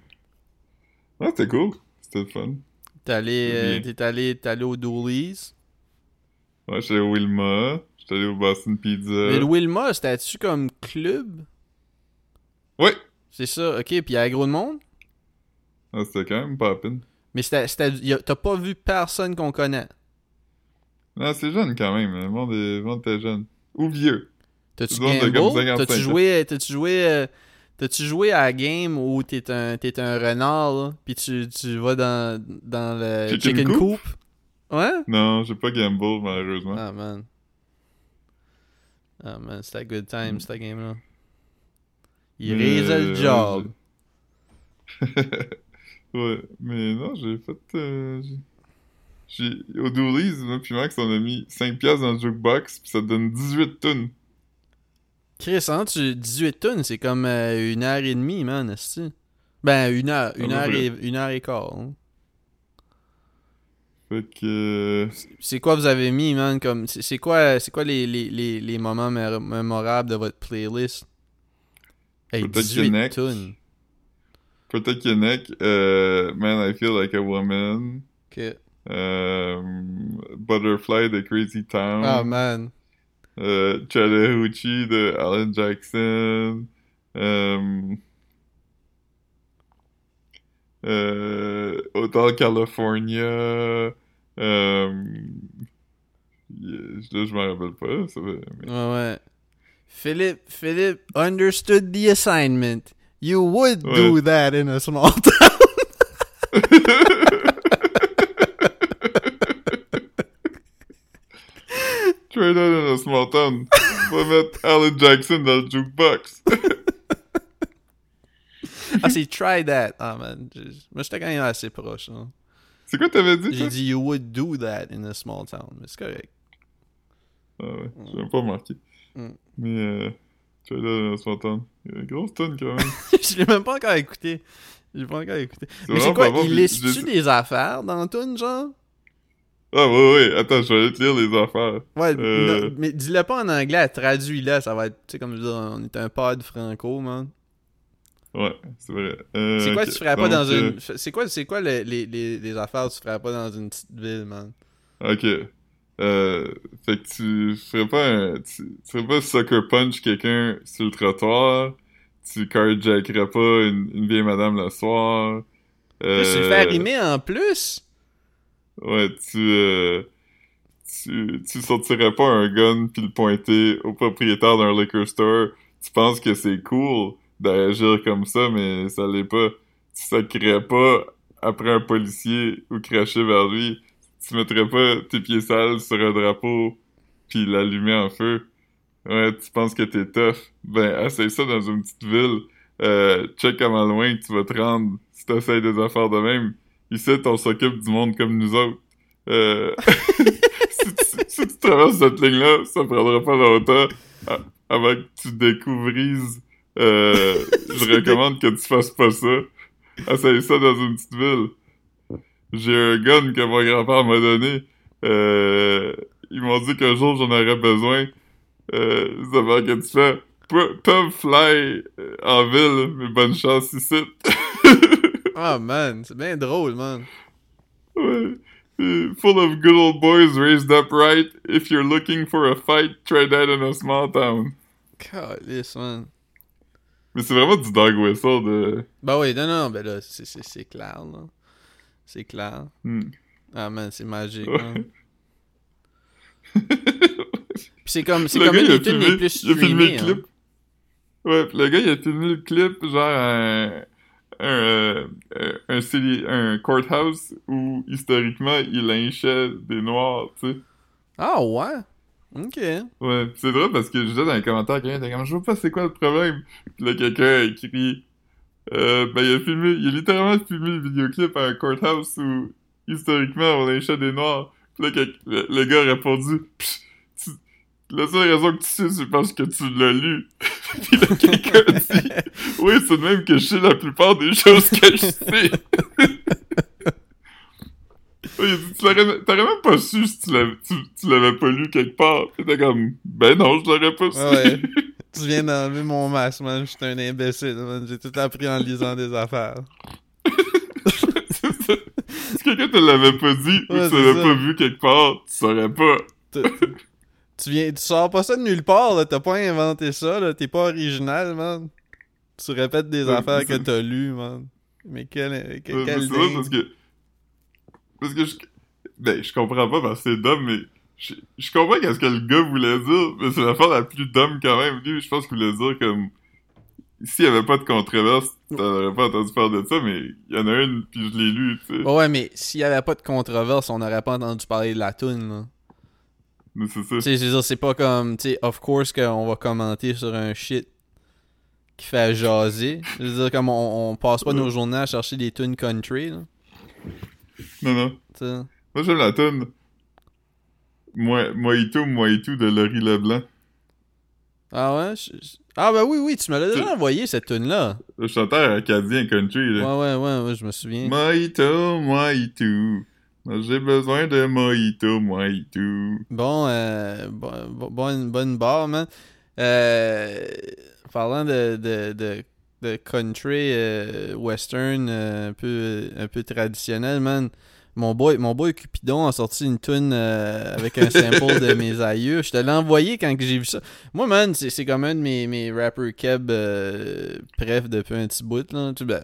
Ah, c'était cool. C'était le fun. T'es allé, euh, t'es allé, t'es allé au Dooley's. Ouais, j'étais au Wilma. J'étais allé au Boston Pizza. Mais le Wilma, c'était-tu comme club? Ouais! C'est ça, ok. Puis il y a gros de monde? Ah, c'était quand même pas à peine. Mais c'était, c'était, y a- t'as pas vu personne qu'on connaît? Non, c'est jeune quand même. Le monde, est... le monde était jeune. Ou vieux. T'as-tu Tout le monde de comme gamble? 55 T'as-tu joué, t'as-tu joué, euh, t'as-tu joué à la game où t'es un, un renard, là, pis tu, tu vas dans, dans le Chicken chicken, coop? coop? Ouais? Non, j'ai pas gamble, malheureusement. Ah, man. Ah, man, c'était good time, Mm. cette game-là. Il raisait le ouais, job. ouais, mais non, j'ai fait. euh, j'ai- Au Dooley's, moi, puis Max, on a mis 5$ piastres dans le jukebox, puis ça te donne 18 tonnes. Chris, hein, tu, 18 tonnes, c'est comme euh, une heure et demie, man, est Ben, une heure, une Ah, heure et, une heure et quart. hein. Fait que. euh, C'est quoi vous avez mis, man, comme... C'est quoi, c'est quoi les, les, les, les moments mé- mémorables de votre playlist? Hey, Peut-être 18 Neck. tonnes. Peut-être qu'il y en a que, euh, Man, I Feel Like a Woman. Ok. euh, Butterfly de Crazy Town. Ah, man. Euh, Chattahoochee de Alan Jackson. Euh, euh, Hotel California. Um, yeah, là, je m'en rappelle pas. Ça mais- Ouais, ouais. Philip, Philip understood the assignment. You would do that in a small town. Trade out in a small town. On va mettre Alan Jackson dans le jukebox? ah, c'est try that. Ah, man. Je- Moi, j'étais quand même assez proche. hein. C'est quoi t'avais dit, J'ai dit you would do that in a small town. Mais c'est correct. Ah ouais, j'ai même pas remarqué. Mm. Mais, euh, Trade out in a small town. Il y a une grosse tonne quand même. je l'ai même pas encore écouté. Je l'ai pas encore écouté. Mais c'est quoi, bon, il liste-tu j'ai- des affaires dans Toon, genre? Ah ouais, ouais, attends, je vais aller te lire les affaires. Ouais, Euh. non, mais dis-le pas en anglais, traduis-le, ça va être, tu sais, comme je veux dire, on est un pod franco, man. Ouais, c'est vrai. Euh, C'est quoi tu ferais pas donc, dans euh, une... C'est quoi, c'est quoi les, les, les, les affaires que tu ferais pas dans une petite ville, man? Ok. Euh, fait que tu ferais pas un... Tu, tu ferais pas sucker punch quelqu'un sur le trottoir. Tu carjackerais pas une, une vieille madame le soir. Euh, tu le fais rimer en plus? Ouais, tu, euh, tu, tu sortirais pas un gun puis le pointer au propriétaire d'un liquor store. Tu penses que c'est cool d'agir comme ça, mais ça l'est pas. Tu sacrerais pas après un policier ou cracher vers lui. Tu mettrais pas tes pieds sales sur un drapeau puis l'allumer en feu. Ouais, tu penses que t'es tough. Ben, essaye ça dans une petite ville. Euh, check comment loin tu vas te rendre si t'essayes des affaires de même. Ici, on s'occupe du monde comme nous autres. Euh, si, tu, si tu traverses cette ligne-là, ça prendra pas longtemps avant que tu découvrises. Euh, je recommande que tu fasses pas ça. Essaye ça dans une petite ville. J'ai un gun que mon grand-père m'a donné. Euh, ils m'ont dit qu'un jour j'en aurais besoin. Euh, ça va que tu fais. Pe- Peuvent fly euh, en ville, mais bonne chance ici. Ah, man, c'est bien drôle, man. Ouais. Full of good old boys raised upright. If you're looking for a fight, try that in a small town. Calice, man. Mais c'est vraiment du dog whistle de. Bah oui, non, non, ben là, c'est- clair, là. C'est clair. Hmm. Ah, man, c'est magique, Ouais. man. Puis c'est comme, c'est comme gars, une des filmé- les plus il a filmé streamées, hein. Ouais, pis le gars, il a filmé le clip, genre un, un, euh, un, city- un courthouse où, historiquement, il lynchait des noirs, tu sais. Ah, ouais? Ok. Ouais, c'est drôle parce que je disais dans les commentaires, quelqu'un était comme, je vois pas c'est quoi le problème. Pis là, quelqu'un a écrit, euh, ben, il a filmé, il a littéralement filmé le vidéoclip à un courthouse où, historiquement, on lynchait des noirs. Pis là, le, le gars a répondu, Psh, la seule raison que tu sais, c'est parce que tu l'as lu. Pis là, quelqu'un dit, oui, c'est de même que je sais la plupart des choses que je sais. Il dit, tu l'aurais t'aurais même pas su si tu l'avais, tu, tu l'avais pas lu quelque part. Pis t'es comme, ben non, je l'aurais pas su. Ouais. tu viens d'enlever mon masque, man. Je suis un imbécile, man. J'ai tout appris en lisant des affaires. C'est ça. Si quelqu'un te l'avait pas dit ou Ouais, tu c'est l'avais pas vu quelque part, tu saurais pas. Tu- viens, tu sors pas ça de nulle part, là. T'as pas inventé ça, là. T'es pas original, man. Tu répètes des Ouais, affaires que t'as lues, man. Mais quel, quel, Ouais, quel c'est dingue. parce que. Parce que je. Ben, je comprends pas parce que c'est dumb, mais. Je, je comprends qu'est-ce que le gars voulait dire, mais c'est l'affaire la plus dumb quand même. Lui, je pense qu'il voulait dire comme. S'il y avait pas de controverse, t'aurais pas entendu parler de ça, mais il y en a une, puis je l'ai lu, tu sais. Ouais, ouais, mais s'il y avait pas de controverse, on n'aurait pas entendu parler de la toune, là. C'est pas comme, tu sais, of course qu'on va commenter sur un shit qui fait jaser. Je veux dire, comme on, on passe pas nos journées à chercher des tunes country, là. Non, non. Moi, j'aime la tonne. Moi, Mojito, Mojito de Laurie Leblanc. Ah ouais? je- je- Ah bah oui, oui, tu me l'as déjà envoyé, cette tune-là. Le chanteur acadien country, Ouais, là. ouais, ouais, ouais, je me souviens. Mojito, Mojito. J'ai besoin de Mojito, Mojito. Bon, euh, bon, bon- bonne, bonne barre, man. Euh, parlant de, de, de, de country euh, western euh, un peu un peu traditionnel, man. Mon boy, mon boy Cupidon a sorti une tune avec un sample de mes aïeux. Je te l'ai envoyé quand j'ai vu ça. Moi, man, c'est c'est comme un de mes, mes rappers keb bref depuis un petit bout. Là. Tu, ben,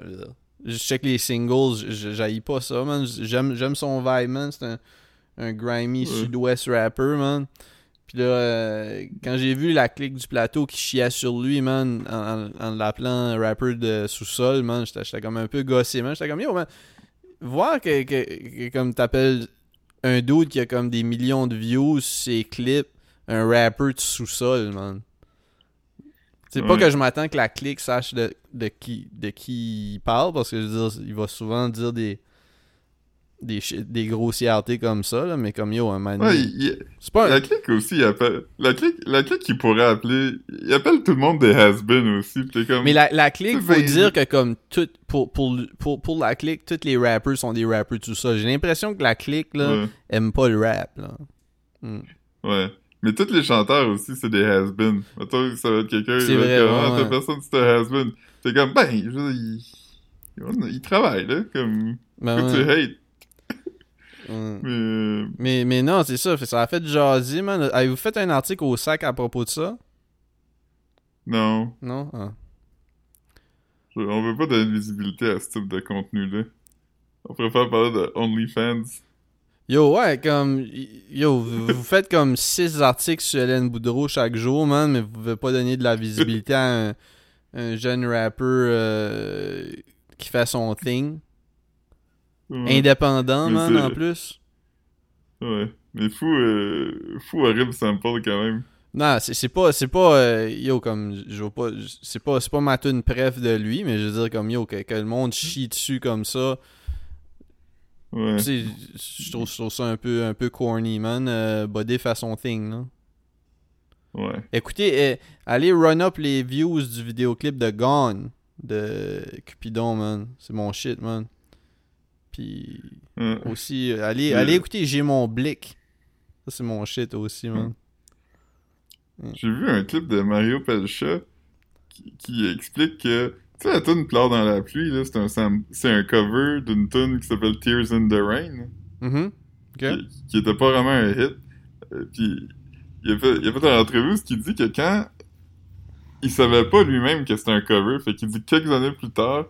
je check les singles, je- j'haïs pas ça, man. J'aime son vibe, man. C'est un, un grimy Ouais. sud-ouest rapper, man. Puis là, euh, quand j'ai vu la clique du plateau qui chiait sur lui, man, en, en- en l'appelant rapper de sous-sol, man, j'étais comme un peu gossé, man. J'étais comme, yo, man, voir que, que, que comme t'appelles un dude qui a comme des millions de views sur ses clips, un rapper de sous-sol, man. C'est pas que je m'attends que la clique sache de, de qui de qui il parle, parce que je veux dire, il va souvent dire des des, des grossièretés comme ça, là, mais comme yo, un man. Ouais, il- il- c'est pas un- la clique aussi, il appelle. La clique, la clique qu'il pourrait appeler. Il appelle tout le monde des has-been aussi. comme. Mais la, la clique, faut dire que comme tout pour, pour, pour, pour la clique, tous les rappers sont des rappers tout ça. J'ai l'impression que la clique là Ouais, aime pas le rap là. Hmm. ouais. Mais tous les chanteurs aussi, c'est des has-been. Mettons ça va être quelqu'un. C'est il vrai, comme, ouais, Ah, ouais. personne, c'est un has-been. T'es comme, ben, je veux dire, il. Il, il travaille, là. Comme. Ben que ouais, tu hates. ouais. Mais. euh, Mais, mais non, c'est ça. Ça a fait jaser, man. Avez-vous fait un article au sac à propos de ça? Non. Non? Ah. Je- On veut pas donner de visibilité à ce type de contenu-là. On préfère parler de OnlyFans. Yo, ouais, comme. Yo, vous, vous faites comme 6 articles sur Hélène Boudreau chaque jour, man, mais vous pouvez pas donner de la visibilité à un, un jeune rapper euh, qui fait son thing. Ouais. Indépendant, Mais man, en plus. Ouais. Mais fou, euh, fou horrible sample quand même. Non, c'est c'est pas c'est pas euh, yo comme je veux pas c'est pas c'est pas ma tune préf de lui, mais je veux dire comme yo que, que le monde chie dessus comme ça. Ouais. Tu sais, je trouve, ça un peu un peu corny, man. Euh, fait son thing, là. Ouais. Écoutez, euh, allez run up les views du vidéoclip de Gone de Cupidon, man. C'est mon shit, man. Puis Ouais. aussi, euh, allez, Yeah. allez écouter J'ai mon blick. Ça, c'est mon shit aussi, man. J'ai vu un clip de Mario Pelcha qui, qui explique que, tu sais, la tune Pleure dans la pluie, là, c'est un, c'est un cover d'une tune qui s'appelle Tears in the Rain. Ok. qui, qui était pas vraiment un hit. Euh, puis il a fait, il a fait une entrevue ce qui dit que quand il savait pas lui-même que c'était un cover, fait qu'il dit que quelques années plus tard,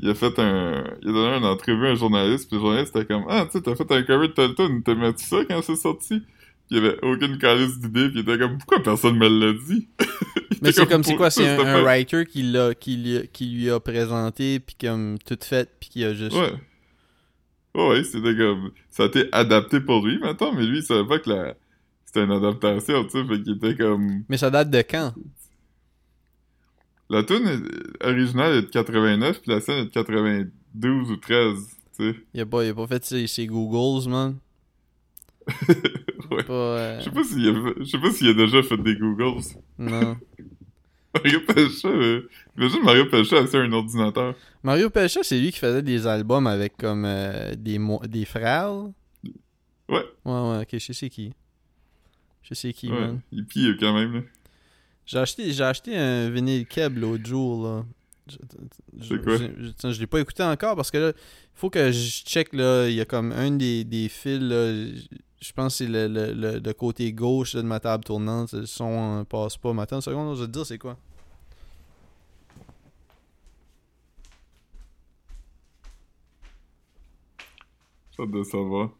il a fait un, il a donné une entrevue à un journaliste, puis le journaliste était comme, ah, tu sais, t'as fait un cover de telle tune, t'aimais-tu ça quand c'est sorti? Puis il avait aucune calice d'idée, puis il était comme, pourquoi personne me l'a dit? Mais c'est comme, c'est quoi? C'est un, un writer qui, l'a, qui, lui- qui lui a présenté, puis comme tout fait, puis qui a juste. Ouais. Ouais, ouais, c'était comme, ça a été adapté pour lui, maintenant, mais lui, il savait pas que la, c'était une adaptation, tu sais, fait qu'il était comme, Mais ça date de quand? La tune est- originale est de 89, puis la scène est de 92 ou 13, tu sais. Il a pas, il a pas fait ses, ses Googles, man. Ouais. Pas, euh, Je sais pas s'il a, fait- je sais pas s'il a déjà fait des Googles. Non. Mario Pelcha, euh, imagine Mario Pelcha à un ordinateur. Mario Pelcha, c'est lui qui faisait des albums avec comme euh, des, mo- des frères. Ouais. Ouais, ouais, ok, je sais qui. Je sais qui, Ouais, man. il pille quand même, là. J'ai acheté, j'ai acheté un vinyle Keb l'autre jour, là. Je- quoi? Je, je- tiens, je l'ai pas écouté encore parce que là, il faut que je check, là. Il y a comme un des, des fils, là. Je pense que c'est le, le, le, le côté gauche là, de ma table tournante. Le son euh, passe pas. Mais attends une seconde, je vais te dire c'est quoi. Hâte de savoir.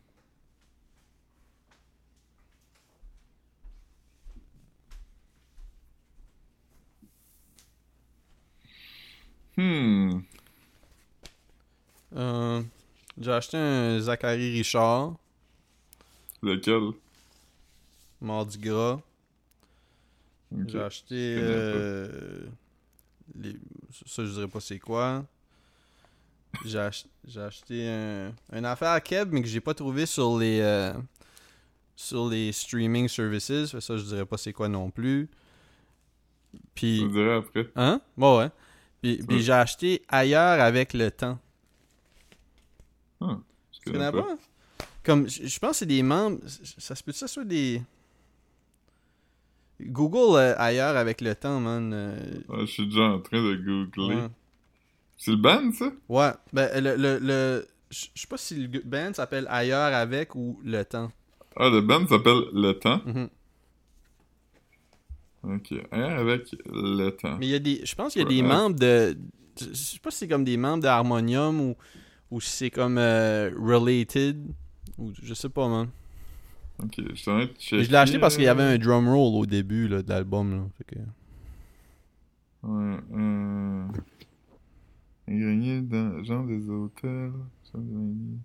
Hmm. Euh, j'ai acheté un Zachary Richard, Lequel? Mardi Gras. J'ai acheté. Je euh, les- ça, je dirais pas c'est quoi. J'ai ach- j'ai acheté un, une affaire à Keb, mais que j'ai pas trouvé sur les. euh, sur les streaming services. Ça, je dirais pas c'est quoi non plus. Je Puis. te dirai après. Hein? Bon, ouais. Puis, j'ai acheté ailleurs avec le temps. Ah, je connais pas? Comme, je je pense que c'est des membres. Ça se peut que ça soit des. Google euh, ailleurs avec le temps, man. euh, Ah, je suis déjà en train de googler. ouais. C'est le band, ça? Ouais, ben le, le, le je sais pas si le band s'appelle ailleurs avec ou le temps. Ah, le band s'appelle Le Temps? Mhm. Ok. Hein, avec Le Temps. Mais il y a des je pense qu'il y a des Ouais. membres de je sais pas si c'est comme des membres de Harmonium ou ou si c'est comme euh, related ou je sais pas man. Ok, je suis je l'ai acheté parce qu'il y avait un drum roll au début là, de l'album là, fait que Ouais, euh... Grenier dans Jean des Hôtels. Des Greniers.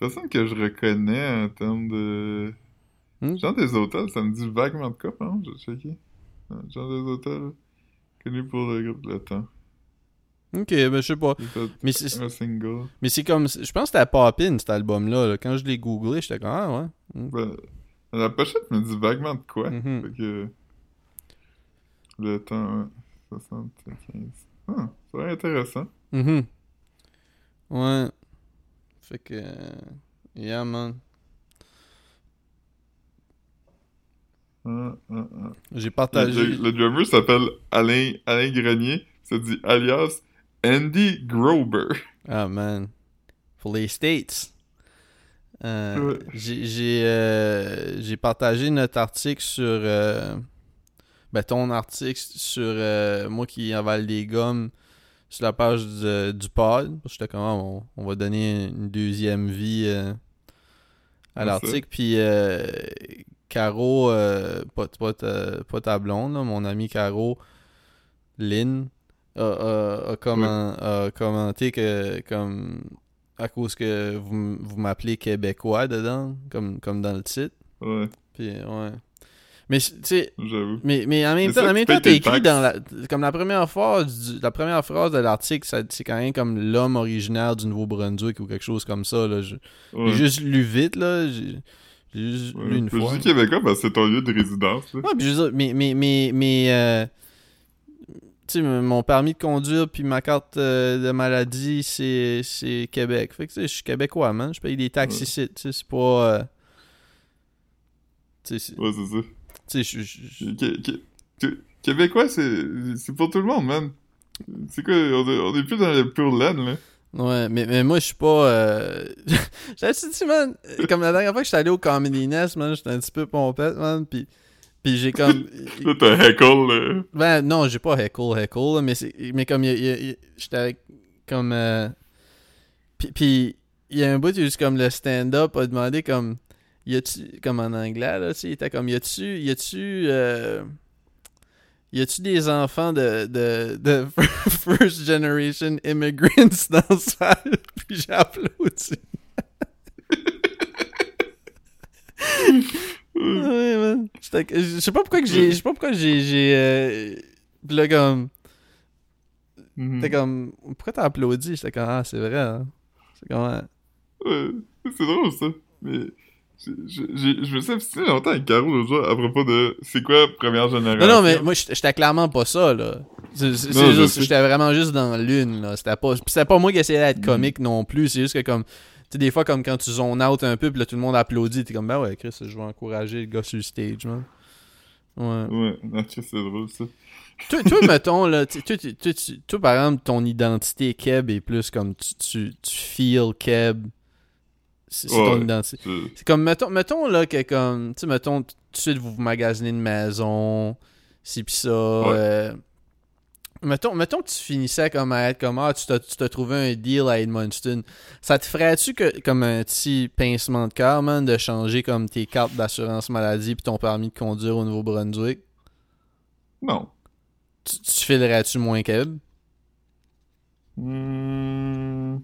Personne que je reconnais en termes de. Hmm? Jean des Hôtels, ça me dit vaguement de quoi, par exemple, j'ai checké. Ouais, Jean des Hôtels, connu pour le groupe Le Temps. OK, ben je sais pas. Mais c'est un single. mais c'est comme je pense que c'était Poppin cet album là, Quand je l'ai googlé, j'étais comme ah ouais. Mm. Ben, la pochette me dit vaguement de quoi. Mhm. Fait que. Le temps, ouais. 75. Ah, c'est vrai intéressant. Mhm. Ouais. Fait que. euh, Yeah, man. Ah, ah, ah. J'ai Le, partagé. le drummer s'appelle Alain, Alain Grenier. Ça dit alias Andy Grober. Ah, man. Pour les States. Euh, Ouais. J'ai j'ai, euh, j'ai partagé notre article sur. euh, ben, ton article sur euh, moi qui avale des gommes sur la page du, du pod. J'étais comme, ah, on, on va donner une deuxième vie euh, à l'article. Puis, euh, Caro, euh, pas, pas, ta, pas ta blonde, là, mon ami Caro, Lynn, a, a- a commen- a commenté que, comme, à cause que vous, vous m'appelez québécois dedans, comme, comme dans le titre. Ouais, Puis, ouais. Mais, tu sais, mais, mais en même temps, ça, en même temps, tes écrit dans la, comme la première phrase, du- la première phrase de l'article, c'est quand même comme l'homme originaire du Nouveau-Brunswick ou quelque chose comme ça, là. Je- Ouais. J'ai juste lu vite, là. J'ai une Je dis québécois parce que c'est ton lieu de résidence. Ouais, puis je veux dire, mais, mais, mais, mais euh, tu sais, mon permis de conduire puis ma carte euh, de maladie, c'est, c'est Québec. Fait que, tu sais, je suis québécois, man. Je paye des taxes Ouais. ici, tu sais, c'est pas... euh, tu sais, c'est- Ouais, c'est ça. tu sais, je- je- je- Qué- Qué- Qué- Québécois, c'est c'est pour tout le monde, man. C'est quoi, on est, on est plus dans le pur laine, là. Ouais, mais, mais moi, je suis pas... Euh... J'avais dit, man, comme la dernière fois que j'étais allé au Comedy Nest, man, j'étais un petit peu pompette, man, puis... Puis j'ai comme... Là, t'as heckle, là. Ben non, j'ai pas heckle, heckle, là, mais, c'est, mais comme j'étais comme. Euh, puis, puis il y a un bout, juste comme le stand-up a demandé comme. Y a-tu. Comme en anglais, là, tu sais, il était comme. Y a-tu. Y a-tu. Euh, y a-tu des enfants de, de, de first generation immigrants dans la salle? Puis j'ai applaudi. Ouais, man. Je sais pas pourquoi que j'ai. Je sais pas pourquoi j'ai. j'ai euh, Puis là, comme. Mhm. T'es comme. Pourquoi t'as applaudi? J'étais comme. Ah, c'est vrai, hein. C'est comme. Ouais, c'est drôle, ça. Mais je, je, je- je me suis obstiné longtemps avec Caro l'autre jour à propos de c'est quoi première génération. Non, non, mais moi, j'étais clairement pas ça, là. C'est juste. J'étais vraiment juste dans l'une, là. C'était pas. C'était pas moi qui essayais d'être Mm. comique non plus. C'est juste que, comme. Tu sais, des fois, comme quand tu zones out un peu, puis là, tout le monde applaudit, t'es comme, ben ouais, Chris, je vais encourager le gars sur le stage, man. Ouais. Ouais, non, c'est drôle, ça. toi, toi, mettons, là, tu- par exemple, ton identité Keb est plus comme tu, tu, tu feel Keb. C'est ton identité. C'est- C'est comme, mettons, mettons là, que comme, tu sais, mettons, tout de suite, vous vous magasinez une maison, si pis ça. euh, mettons, mettons que tu finissais comme à être comme, ah, tu t'as trouvé un deal à Edmundston. Ça te ferait-tu que, comme un petit pincement de cœur, man, de changer comme tes cartes d'assurance maladie puis ton permis de conduire au Nouveau-Brunswick? Non. Tu, tu filerais-tu moins Keb? Hmm,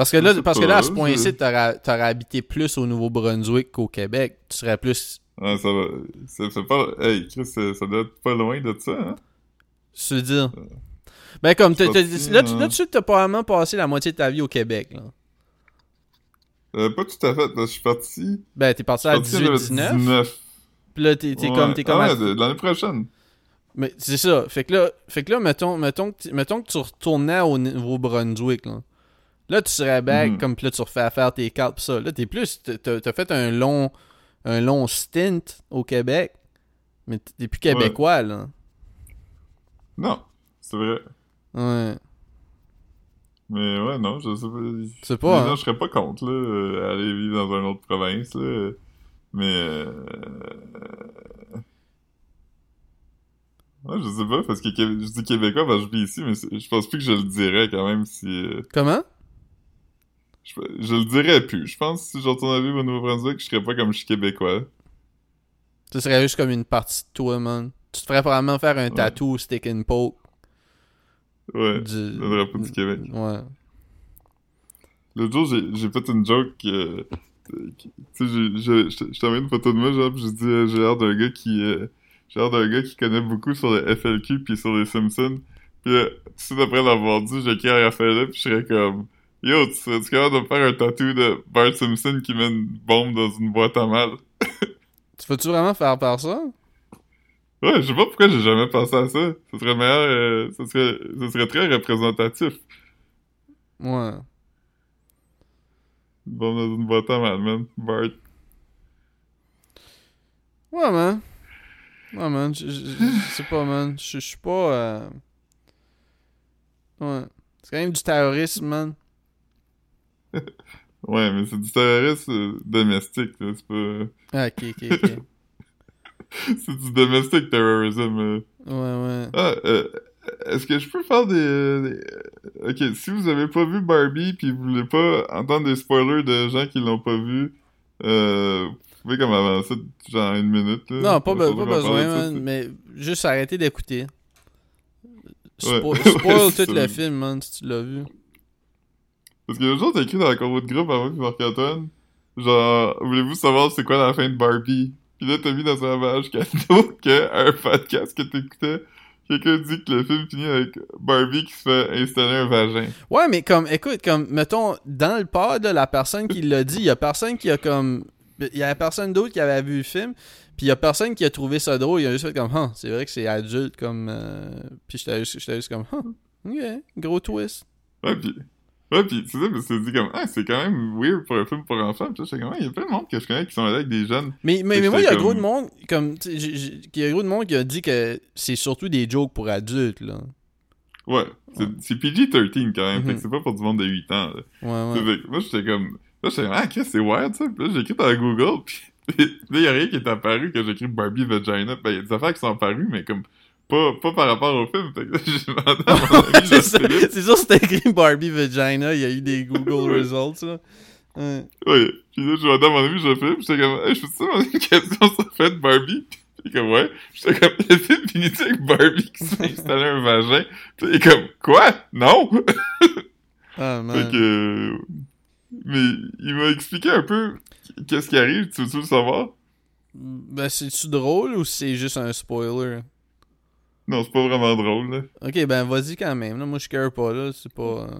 Parce que là, parce que là, à ce point-ci, t'aurais t'aurais habité plus au Nouveau-Brunswick qu'au Québec. Tu serais plus. Ça va. Ça fait pas. Hey, Chris, ça ça doit être pas loin de ça, hein? Je veux dire. Ben, comme, là, tu, euh, là, tu t'as probablement passé la moitié de ta vie au Québec, là. Euh, pas tout à fait. là, Je suis parti. Ben, t'es parti à suis parti à 18-19. 19. Puis là, t'es t'es Ouais. comme. T'es comme Ah, ouais, l'année prochaine. Mais c'est ça. Fait que là, fait que là mettons, mettons, que, tu- mettons que tu retournais au Nouveau-Brunswick, là. Là, tu serais back, Mhm. comme là, tu refais à faire tes cartes pis ça. Là, t'es plus. t'as- fait un long. Un long stint au Québec. Mais t'es plus québécois, là. Non, c'est vrai. Ouais. Mais ouais, non, je sais pas. C'est pas, Non, hein. je serais pas contre, là, euh, aller vivre dans une autre province, là. Mais. Euh... Ouais, je sais pas, parce que je dis québécois parce que je vis ici, mais je pense plus que je le dirais quand même si. euh, Comment? Je, je le dirais plus. Je pense que si je retourne à vivre au Nouveau-Brunswick, je serais pas comme je suis québécois. Ce serait juste comme une partie de toi, man. Tu te ferais probablement faire un tattoo stick and poke. Ouais. Du... Le drapeau du Québec. Ouais. L'autre jour, j'ai fait une joke. euh, tu sais, je envoyé une photo de moi, genre, pis j'ai dit, euh, j'ai l'air d'un gars qui. euh, j'ai l'air d'un gars qui connaît beaucoup sur le FLQ puis sur les Simpsons. Pis euh, tout de suite après l'avoir dit, j'ai écrit à Raphaël pis je serais comme. Yo, tu serais-tu capable de faire un tatou de Bart Simpson qui met une bombe dans une boîte à mal? Tu veux-tu vraiment faire par ça? Ouais, je sais pas pourquoi j'ai jamais pensé à ça. Ce serait meilleur, euh, ce serait, ce serait très représentatif. Ouais. Une bombe dans une boîte à mal, man. Bart. Ouais, man. Ouais, man. Je sais pas, man. Je je suis pas. euh, Ouais. C'est quand même du terrorisme, man. Ouais, mais c'est du terrorisme euh, domestique, là. C'est pas. Ah, ok, ok, ok. c'est du domestic terrorism. euh. Ouais, ouais. Ah, euh, est-ce que je peux faire des, des- Ok, si vous avez pas vu Barbie puis vous voulez pas entendre des spoilers de gens qui l'ont pas vu, euh, vous pouvez comme avancer genre une minute. Là. Non, pas, be- besoin, ça, man. Mais juste arrêter d'écouter. Ouais. Spo- spoil Ouais, tout c'est le film, man, si tu l'as vu. Parce que le jour, t'as écrit dans la convo de groupe avant que Marc-Antoine, genre, voulez-vous savoir c'est quoi la fin de Barbie? Puis là, t'as mis dans un page cadeau que un podcast que t'écoutais, quelqu'un dit que le film finit avec Barbie qui se fait installer un vagin. Ouais, mais comme, écoute, comme, mettons, dans le pod, là, la personne qui l'a dit, il y a personne qui a comme. Il y a personne d'autre qui avait vu le film, puis il y a personne qui a trouvé ça drôle. Il a juste fait comme, ah, c'est vrai que c'est adulte, comme. euh, Puis j'étais juste, juste comme, ah, ok, gros twist. Ouais, pis, ouais, pis, c'est ça, parce que dit comme, ah, c'est quand même weird pour un film pour enfants. Pis là, j'étais comme, Ah, il y a plein de monde que je connais qui sont allés avec des jeunes. Mais, mais, moi, il y a j'étais gros comme- de monde, comme, tu sais, il y a gros de monde qui a dit que c'est surtout des jokes pour adultes, là. Ouais, c'est, c'est PG-13 quand même, fait Mhm. que c'est pas pour du monde de 8 ans, là. Ouais, ouais. fait que moi, j'étais comme, là, j'étais comme, ah, qu'est-ce que c'est weird, ça? Pis là, j'ai écrit dans Google, pis là, y a rien qui est apparu que j'ai écrit Barbie Vagina. Ben, y a des affaires qui sont apparues, mais comme, pas, pas par rapport au film. C'est ça, c'est sûr, c'était écrit Barbie Vagina, il y a eu des Google Results, là. Ouais. Ouais. Pis là, demandé à mon ami Jean-Philippe, pis j'étais comme, hey, je peux te demander une question sur le fait de Barbie? Pis comme, ouais. J'étais comme, le film finit avec Barbie qui se fait installer un vagin? Pis il est comme, quoi? Non! Ah, man. Fait que... Mais il m'a expliqué un peu qu'est-ce qui arrive, tu veux-tu le savoir? Ben, c'est-tu drôle ou c'est juste un spoiler? Non, c'est pas vraiment drôle, là. Ok, ben vas-y quand même. Là, moi, je care pas, là. C'est pas... euh,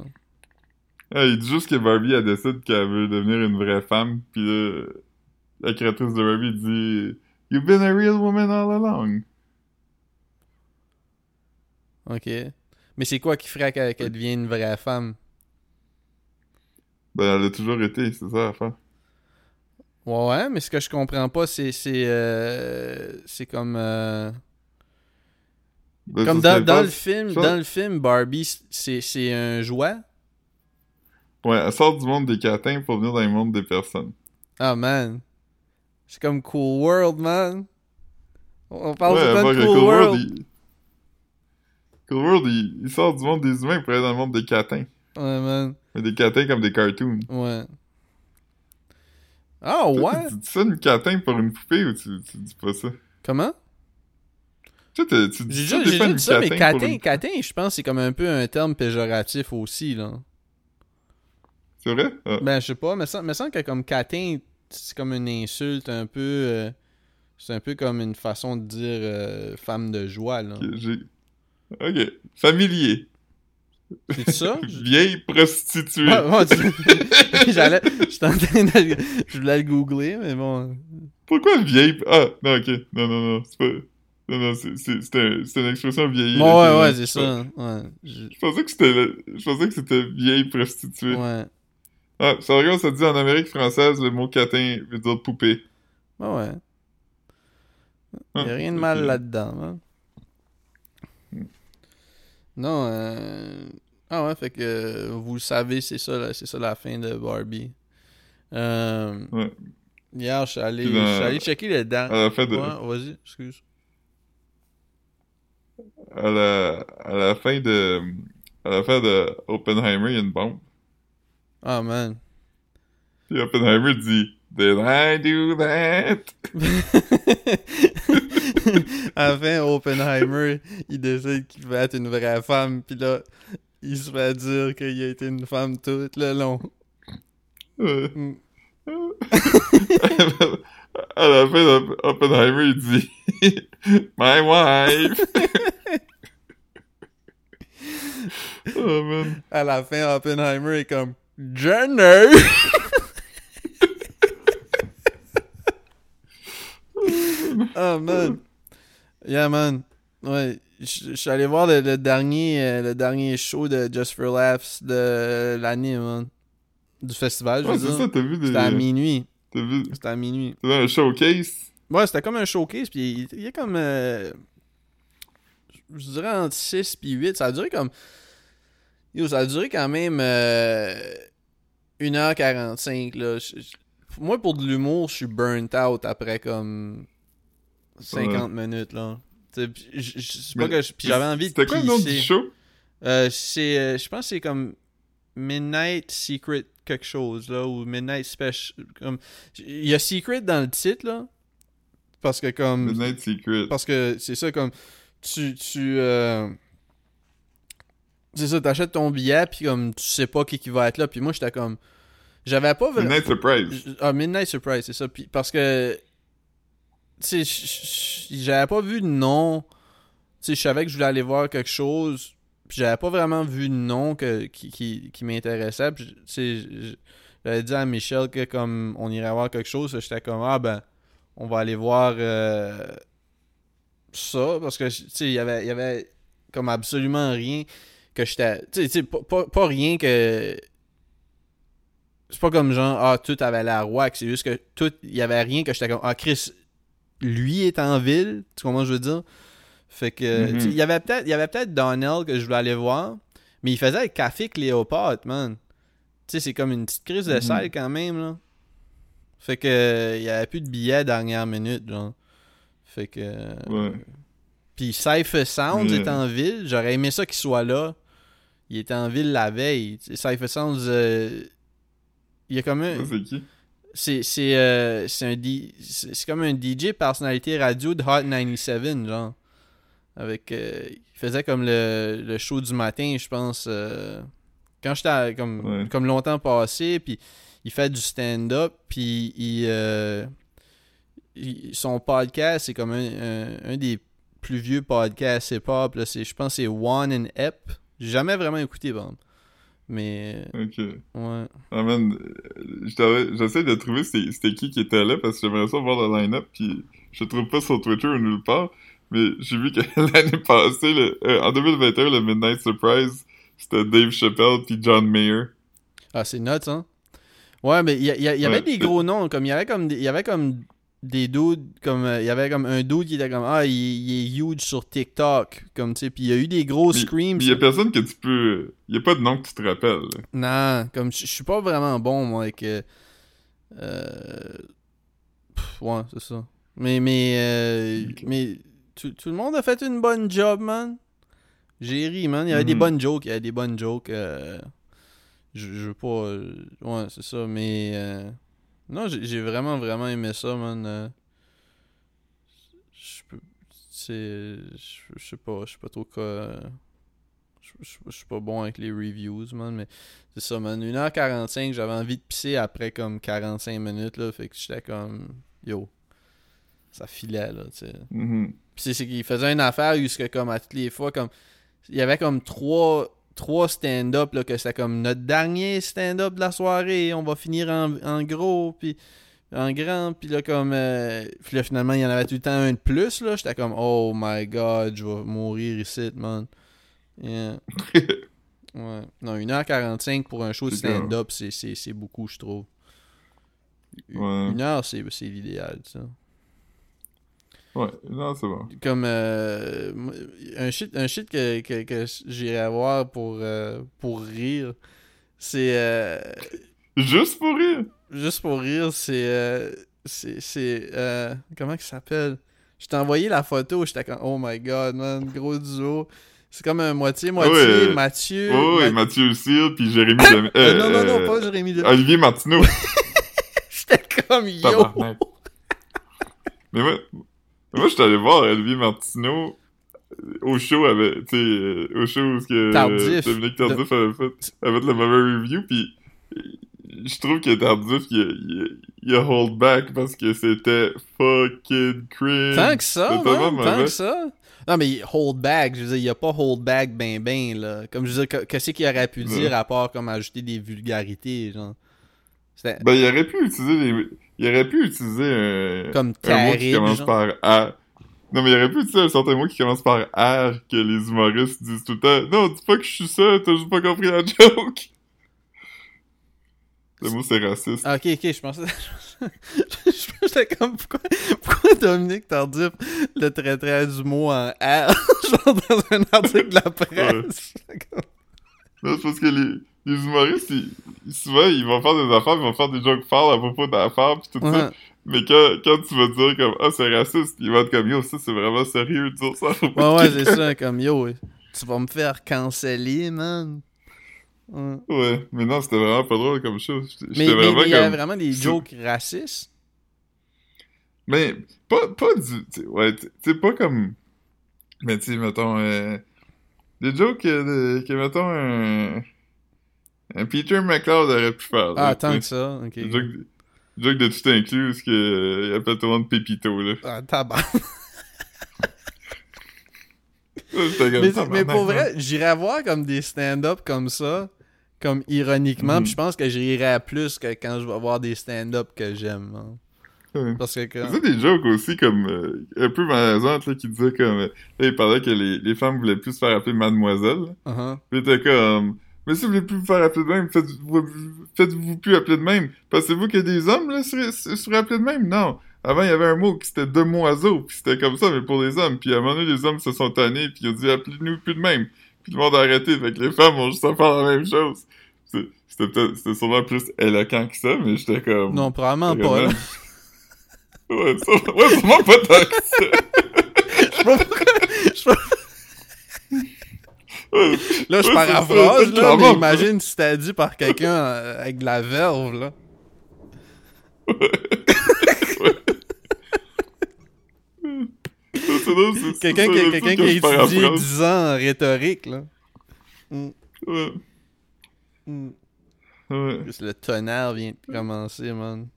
Ah, il dit juste que Barbie, elle décide qu'elle veut devenir une vraie femme, pis là, la créatrice de Barbie dit « You've been a real woman all along. Ok. Mais c'est quoi qui ferait qu'elle devienne une vraie femme? » Ben, elle a toujours été, c'est ça l'affaire. Ouais, ouais, mais ce que je comprends pas, c'est. C'est euh, comme. euh, comme ça, dans, dans le film, ça- dans le film Barbie, c'est un jouet? Ouais, elle sort du monde des catins pour venir dans le monde des personnes. Ah man. C'est comme Cool World, man. On parle ouais, de Cool, Cool World. World, il... Cool World, il... il sort du monde des humains pour aller dans le monde des catins. Ouais, man. Mais des catins comme des cartoons. Ouais. Ah Toi, ouais? Tu dis ça une catin pour une poupée ou tu, tu dis pas ça? Comment? Tu sais, tu dis J'ai ça déjà, dit ça, mais catin catin, je pense, c'est comme un peu un terme péjoratif aussi, là. C'est vrai? Ah. Ben, je sais pas, mais ça me semble que comme catin, c'est comme une insulte un peu. euh, c'est un peu comme une façon de dire euh, femme de joie, là. Ok, j'ai... Ok. Familier. C'est ça? Je- Vieille prostituée. Ouais, ouais, tu- J'allais. J'étais en train de. Je voulais le googler, mais bon. Pourquoi vieille... Ah, non, ok. Non, non, non, c'est pas... Non, c'est une expression vieillie. Bon, ouais, ouais, c'est ça. Ouais. Je- Je pensais que c'était... le- Je pensais que c'était vieille prostituée. Ouais. Ah, ça regarde, ça dit en Amérique française, le mot catin veut dire poupée. Ouais, ouais. Ah, Y a rien de mal là-dedans, hein. Non, euh... Ah ouais, fait que euh, vous le savez, c'est ça, c'est ça la fin de Barbie. Euh... Ouais. Hier, je suis allé, dans- je suis allé checker le À dent. la fin de... Ouais, vas-y, excuse. À la... À la fin de... À la fin de Oppenheimer, il y a une bombe. Ah, man. Puis Oppenheimer dit Did I do that? à la fin, Oppenheimer, il décide qu'il veut être une vraie femme, puis là, il se fait dire qu'il a été une femme tout le long. Euh. Mm. à la fin d'Oppenheimer, il dit My wife! oh man. À la fin, Oppenheimer est comme Jenner! oh man. Yeah man. Ouais, je suis allé voir le, le dernier euh, le dernier show de Just for Laughs de l'année, man. Du festival, je Ouais, veux dire. C'était à minuit. T'as vu? C'était à minuit. Vu un showcase? Ouais, c'était comme un showcase, puis il, y a comme. euh, je dirais entre 6 puis 8. Ça a duré comme. Yo, ça a duré quand même. euh, 1h45, là. Je- je- moi, pour de l'humour, je suis burnt out après comme. 50 minutes, là. Sais, je- je- c'est pas que Puis j'avais envie de. C'était quoi le nom du show? Euh, c'est, euh, je pense que c'est comme Midnight Secret quelque chose, là, ou Midnight Special. Comme... Il y a Secret dans le titre, là. Parce que, comme. Midnight Secret. Parce que c'est ça, comme. Tu. tu euh, C'est ça, t'achètes ton billet, puis comme, tu sais pas qui, qui va être là. Puis moi, j'étais comme. J'avais pas vraiment. Midnight Surprise. Ah, Midnight Surprise, c'est ça. Puis parce que. Tu sais, j'avais pas vu de nom. Tu sais, je savais que je voulais aller voir quelque chose. Puis j'avais pas vraiment vu de nom que, qui, qui, m'intéressait. Puis, j'avais dit à Michel que comme on irait voir quelque chose, j'étais comme, ah ben, on va aller voir euh, ça. Parce que, tu sais, il y avait, il y avait comme absolument rien que j'étais. Tu sais, pas, pas, rien que c'est pas comme genre ah tout avait l'air wack c'est juste que tout il y avait rien que j'étais comme ah Chris lui est en ville tu comprends ce que je veux dire? Fait que Mhm. sais, il y avait peut-être il y avait peut-être Donnell que je voulais aller voir mais il faisait le café Cléopâtre man tu sais c'est comme une petite crise de Mhm. salle quand même là fait que il y avait plus de billets dernière minute genre fait que Ouais. puis Cypher Sounds Mais- est en ville. J'aurais aimé ça qu'il soit là. Il était en ville la veille. Cypher Sounds, euh, il y a comme un... C'est qui? C'est c'est euh, c'est un c'est comme un DJ personnalité radio de Hot 97 genre. Avec euh, il faisait comme le, le show du matin, je pense euh, quand j'étais comme Ouais. comme longtemps passé puis il fait du stand-up puis il, euh, il- son podcast c'est comme un, un, un des plus vieux podcasts hip-hop je pense que c'est One and Ep. J'ai jamais vraiment écouté bon. Mais Ok. ouais. Ah man, j'essaie de trouver c'était qui qui était là parce que j'aimerais ça voir le line-up puis je trouve pas sur Twitter ou nulle part. Mais j'ai vu que l'année passée, le- euh, en 2021, le Midnight Surprise, c'était Dave Chappelle puis John Mayer. Ah, c'est nuts, hein? Ouais, mais il y, y avait Ouais. des gros noms, comme il y avait comme des, y avait comme des dudes, comme euh, il y avait comme un dude qui était comme ah il, il est huge sur TikTok, comme tu sais, puis il y a eu des gros Mais- screams. Il y a personne que tu peux. Il y a pas de nom que tu te rappelles. Non, comme je suis pas vraiment bon moi avec euh, euh, pff, ouais, c'est ça. Mais mais euh, mais tout, tout le monde a fait une bonne job, man. J'ai ri, man. Il y avait des Mhm. bonnes jokes, il y avait des bonnes jokes. euh, je, je veux pas euh, ouais, c'est ça, mais euh, non, j'ai vraiment vraiment aimé ça, man. euh. je peux c'est je sais pas, je sais pas trop quoi je, suis pas bon avec les reviews, man, mais c'est ça, man. 1h45, j'avais envie de pisser après comme 45 minutes, là. Fait que j'étais comme, yo, ça filait, là, tu sais. Mhm. Puis c'est- qu'il faisait une affaire où, que, comme, à toutes les fois, comme, il y avait comme trois, trois stand-up, que c'était comme notre dernier stand-up de la soirée, on va finir en, en gros, puis en grand, puis là, comme, euh, puis là, finalement, il y en avait tout le temps un de plus, là. J'étais comme, oh my god, je vais mourir ici, man. Yeah. Ouais. Non, 1h45 pour un show de stand-up, c'est- beaucoup, je trouve. Une Ouais. une heure, c'est c'est l'idéal, ça. Ouais, non, c'est bon. Comme euh, un shit, un shit que, que, que j'irais voir pour, euh, pour rire, c'est. euh, Juste pour rire? juste pour rire, c'est. c'est. comment il s'appelle? Je t'ai envoyé la photo, j'étais comme. Oh my god, man, gros duo. C'est comme un moitié-moitié. Ah. Mathieu. Oh, et Ma- Mathieu Cyr, puis Jérémy euh, non, non, non, pas Jérémy Demé. Olivier Martineau. J'étais comme yo. Mais moi, moi je suis allé voir Olivier Martineau au show avec, tu sais, euh, au show où que Tardif. Dominique Tardif avait fait, avait fait le mauvais review, puis je trouve que Tardif, il il, a, il a hold back parce que c'était fucking cringe. Tant que ça, man, tant que ça. Non, mais hold back, je veux dire, il n'y a pas hold back ben ben, là. Comme je veux dire, que- qu'est-ce qu'il aurait pu dire à part comme ajouter des vulgarités, genre? Ben, il aurait pu utiliser les... Il aurait pu utiliser un... comme un mot qui commence genre. par A. Non, mais il aurait pu utiliser un certain mot qui commence par R que les humoristes disent tout le temps. Non, dis pas que je suis ça, t'as juste pas compris la joke. Le mot c'est raciste. Ah, ok, ok, je pensais. je pensais comme pourquoi, pourquoi Dominique Tardif le traiterait du mot en R, genre dans un article de la presse? Non, c'est parce que les, les humoristes, ils, ils- souvent, ils vont faire des affaires, ils vont faire des jokes forts à propos d'affaires pis tout ça. Mais quand, quand tu vas dire comme, ah, c'est raciste, ils vont être comme, yo, ça, c'est vraiment sérieux de dire ça ouais, ouais, c'est ça, comme yo, tu vas me faire canceller, man. Ouais. Ouais, mais non, c'était vraiment pas drôle comme chose. Mais il y avait comme... vraiment des c'est- jokes racistes. Mais pas, pas du. t'sais, ouais, tu sais, pas comme. Mais tu mettons. Euh, des jokes euh, que, mettons, un. Un Peter McLeod aurait pu faire. Ah, là, tant que ça, ok. Jokes de tout inclus, parce que. euh, appelle tout le monde Pépito, là. Ah, comme, mais, mais pour man. vrai, j'irais voir comme des stand-up comme ça, comme ironiquement, Mhm. puis je pense que j'irais plus que quand je vais voir des stand-up que j'aime. hein. Ouais. Parce que quand... C'est des jokes aussi comme euh, un peu malaisantes là, qui disaient comme euh, là il parlait que les, les femmes voulaient plus se faire appeler mademoiselle là. Uh-huh. Puis était comme mais si vous voulez plus vous faire appeler de même faites-vous plus appeler de même pensez-vous que des hommes là seraient, seraient appelés de même? Non avant il y avait un mot qui c'était demoiseau puis c'était comme ça mais pour les hommes puis à un moment donné les hommes se sont tannés puis ils ont dit appelez-nous plus de même puis le monde a arrêté fait que les femmes ont juste à faire la même chose c'était peut-être c'était sûrement plus éloquent que ça mais j'étais comme Non, probablement pas. Là. Ouais, ça, ouais, sûrement pas tant que ça. Je sais pas pourquoi- je sais pas- Ouais, Là, je paraphrase, là, mais imagine si c'était dit par quelqu'un euh, avec de la verve, là. Quelqu'un qui, a étudié paraphrase. 10 ans en rhétorique, là. Ouais, Mm. ouais. Juste Le tonnerre vient de commencer, man.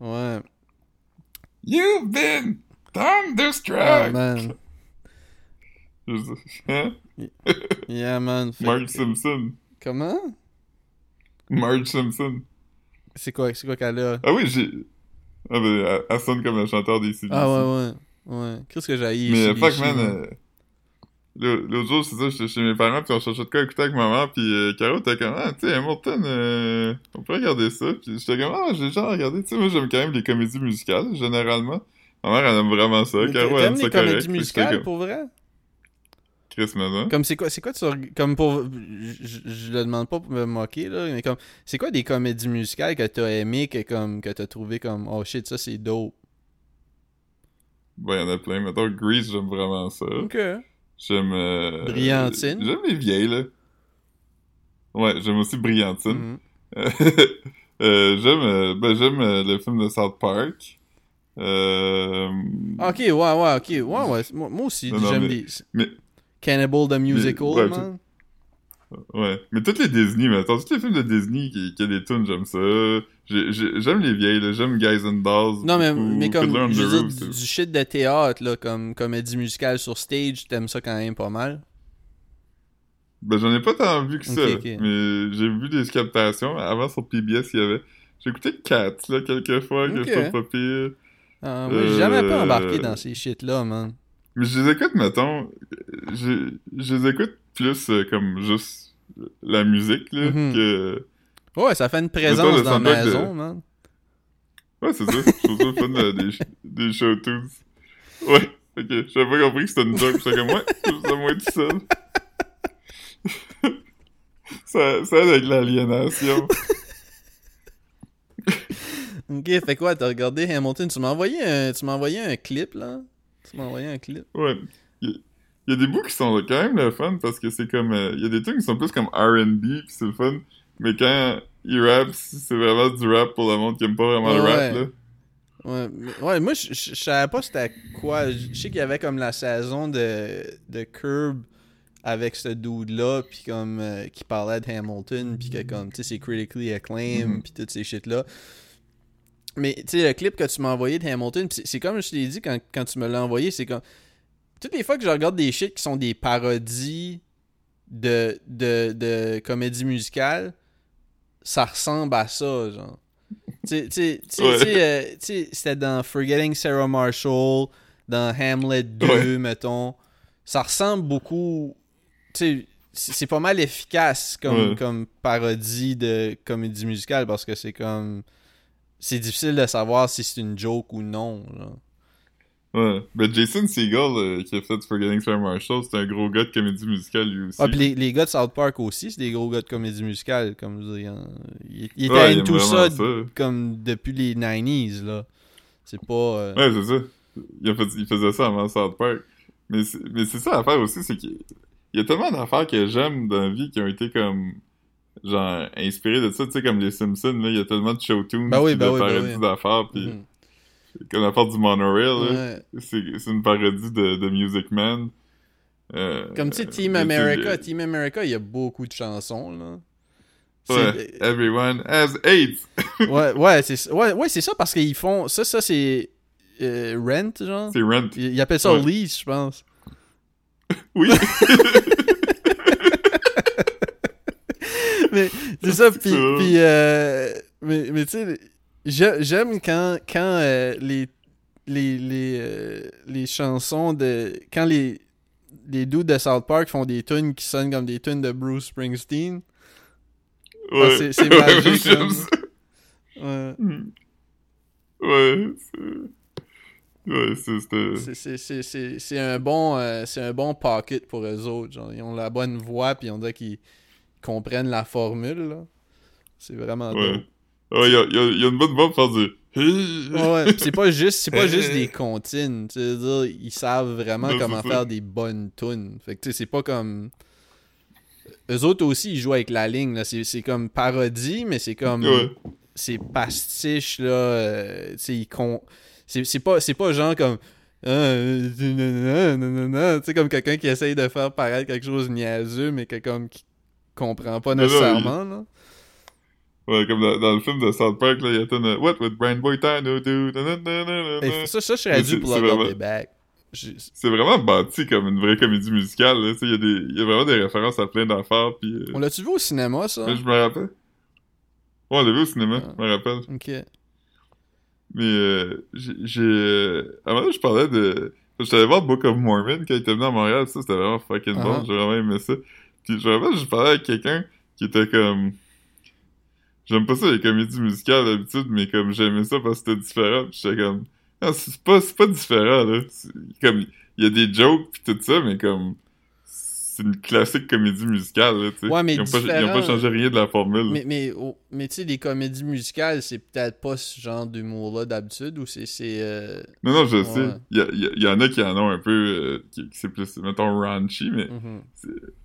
Ouais. You've been thunderstruck! man. Je sais- Hein? Yeah, man. Fait Marge Simpson. Comment? Marge Simpson. C'est quoi, c'est quoi qu'elle a? Ah oui, j'ai... Ah ben, elle, sonne comme un chanteur des CDC. Ah ouais, ouais. Ouais. Qu'est-ce que j'ai Mais fuck, man... euh, L'autre jour, c'est ça, j'étais chez mes parents, puis on cherchait de quoi écouter avec maman, puis euh, Caro était comme, ah, tu sais, Hamilton, euh, on peut regarder ça, puis j'étais comme, ah, j'ai déjà regardé, tu sais, moi j'aime quand même les comédies musicales, généralement. Ma mère, elle aime vraiment ça, Mais Caro, elle aime ça les correct. comédies puis j'étais musicales, comme, pour vrai? Comme c'est quoi, c'est quoi tu reg- comme pour, je, je- le demande pas pour me moquer là, mais comme, c'est quoi des comédies musicales que t'as aimé, que comme, que t'as trouvé comme, oh shit, ça c'est dope? Il y en a plein. Mettons, Grease, j'aime vraiment ça. Ok. J'aime... euh, Brillantine. J'aime les vieilles, là. Ouais, j'aime aussi Brillantine. Mhm. Euh, j'aime euh, ben, j'aime euh, le film de South Park. Euh, Ok, ouais, ouais, ok, ouais, ouais, moi, aussi, j'aime mais- Cannibal the Musical, ouais, man. Ouais. Mais toutes les Disney, mettons, tous les films de Disney qui, qui a des tunes, j'aime ça. J'ai- j'ai- J'aime les vieilles. J'aime Guys and Dolls. Non, mais, beaucoup. mais comme, je veux dire, du, shit de théâtre, là, comme comédie musicale sur stage, t'aimes ça quand même pas mal. Ben, j'en ai pas tant vu que ça. Mais j'ai vu des captations. Avant, sur PBS, il y avait... J'ai écouté Cats, là, quelques fois, que je pas pire. Ah, moi, j'ai jamais pas Euh, embarqué dans ces shit-là, man. Mais je les écoute, mettons, je, je les écoute plus euh, comme juste la musique, là, Mhm. que... Ouais, ça fait une présence Mettons dans la de- maison, man. Ouais, c'est ça, je trouve ça le fun euh, des, des show tunes. Ouais, ok, j'avais pas compris que c'était une joke, j'étais comme, ouais, je suis moins tout seul. ça, ça aide avec l'aliénation. Ok, fait quoi, t'as regardé Hamilton, tu m'as envoyé un, tu m'as envoyé un clip, là? Tu m'as envoyé un clip. Ouais, il y, il a des bouts qui sont quand même le fun, parce que c'est comme, euh, il y a des trucs qui sont plus comme R&B, pis c'est le fun, mais quand ils rappent, c'est vraiment du rap pour le monde qui aime pas vraiment le rap, là. Ouais, mais- ouais moi, je je- je savais pas c'était quoi. Je je sais qu'il y avait comme la saison de, de Curb avec ce dude-là, puis comme, euh, qui parlait de Hamilton, puis que comme, tu sais, c'est critically acclaimed, Mhm. puis toutes ces shit-là. Mais, tu sais, le clip que tu m'as envoyé de Hamilton, c'est comme je t'ai dit quand, quand tu me l'as envoyé, c'est comme... Toutes les fois que je regarde des shit qui sont des parodies de, de, de comédie musicale, ça ressemble à ça, genre. Tu sais, Ouais. euh, c'était dans Forgetting Sarah Marshall, dans Hamlet 2, Ouais. mettons. Ça ressemble beaucoup. Tu sais, c'est c'est pas mal efficace comme, Ouais. comme parodie de comédie musicale parce que c'est comme. C'est difficile de savoir si c'est une joke ou non. là. Ouais. Ben, Jason Segel, euh, qui a fait Forgetting Sarah Marshall, c'est un gros gars de comédie musicale, lui aussi. Ah, puis les, les gars de South Park aussi, c'est des gros gars de comédie musicale. Comme je dire, hein. il, il Ouais, vraiment ça, comme depuis les 90s. là. C'est pas. euh, Ouais, c'est ça. Il, fait- il faisait ça avant South Park. Mais c'est mais c'est ça l'affaire aussi, c'est qu'il il y a tellement d'affaires que j'aime dans la vie qui ont été comme genre inspirées de ça, tu sais, comme les Simpsons, là, il y a tellement de show tunes Ben oui, puis ben de oui, ben parodies oui. d'affaires, puis mhm. comme l'affaire du monorail, Ouais. c'est une parodie de, de Music Man. Euh, Comme tu sais, Team tu America, Team America, il y a beaucoup de chansons, là. Ouais, everyone has AIDS! ouais, ouais, c'est ça- ouais, ouais, c'est ça parce qu'ils font. Ça, ça c'est. euh, rent, genre. C'est Rent. Ils ils appellent ça Ouais. lease, je pense. Oui! mais c'est ça, puis. Euh, mais mais tu sais, j'ai- j'aime quand, quand euh, les. Les, les, euh, les chansons de. Quand les. Les dudes de South Park font des tunes qui sonnent comme des tunes de Bruce Springsteen. Ouais. c'est- c'est Ouais, magique, j'aime comme-. Ouais. Ouais, c'est... Ouais, un bon euh, c'est un bon pocket pour eux autres. Genre. Ils ont la bonne voix puis on dirait qu'ils comprennent la formule. là. C'est vraiment Ouais. dope. Ouais, il y a, y a- y a une bonne voix pour faire du... Ouais, c'est pas juste c'est pas juste des comptines. Tu dire, ils savent vraiment Non, comment ça. faire des bonnes tunes. Fait que tu sais, c'est pas comme. Eux autres aussi, ils jouent avec la ligne. là. C'est comme parodie, mais c'est comme. Ouais. C'est pastiche, là. euh, tu sais, ils con... C'est pas, c'est pas genre comme. Ah, euh, Tu sais, comme quelqu'un qui essaye de faire paraître quelque chose de niaiseux, mais que comme qui comprend pas nécessairement, là. Ouais, comme dans, dans le film de South Park, là, il y a une... What would Brian Boitano do? Ça, ça, je serais dû c'est- pour vraiment- back. Je- C'est vraiment bâti comme une vraie comédie musicale, là. Il y, des- y a vraiment des références à plein d'affaires, puis... euh, On l'a-tu vu au cinéma, ça? je me rappelle. Ouais, on l'a vu au cinéma, Ah. je me rappelle. Ok. Mais euh, j'ai... euh, À un moment donné, je parlais de... J'étais allé voir Book of Mormon quand il était venu à Montréal, ça c'était vraiment fucking bon, Uh-huh. j'ai vraiment aimé ça. Je me rappelle, je parlais avec quelqu'un qui était comme... J'aime pas ça les comédies musicales d'habitude, mais comme j'aimais ça parce que c'était différent, puis j'étais comme... Non, c'est pas, pas différent, là. Comme, il y a des jokes pis tout ça, mais comme... C'est une classique comédie musicale, là, tu sais. Ouais, mais ils, ont pas, ils ont différent. pas changé rien de la formule. Mais, mais, oh, mais tu sais, les comédies musicales, c'est peut-être pas ce genre d'humour-là d'habitude, ou c'est. c'est euh, Non, non, je Ouais. sais. Il y, a- il en a qui en ont un peu... euh, qui, qui c'est plus, mettons, raunchy, mais... mhm.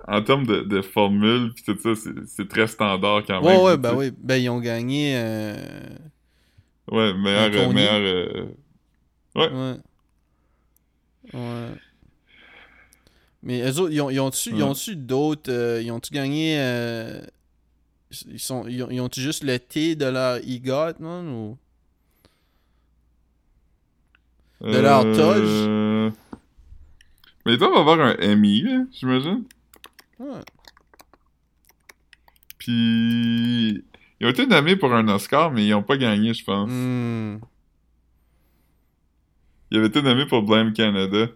en termes de, de formule pis tout ça, c'est- très standard quand Ouais, même. ouais, tu ben sais. oui. Ben, ils ont gagné. euh, Ouais, meilleur. Meilleur euh, Ouais. Ouais. Mais eux autres, ils ont- ils ont-tu ils Ouais. ont-tu d'autres. euh, ils ont-tu gagné. euh, ils, sont, ils, ont, ils ont-tu juste le T de leur EGOT, man, ou? De leur euh, Mais ils doivent avoir un là, j'imagine. Ouais. Puis. Ils ont été nommés pour un Oscar, mais ils ont pas gagné, je pense. Hmm. Ils avaient été nommés pour Blame Canada.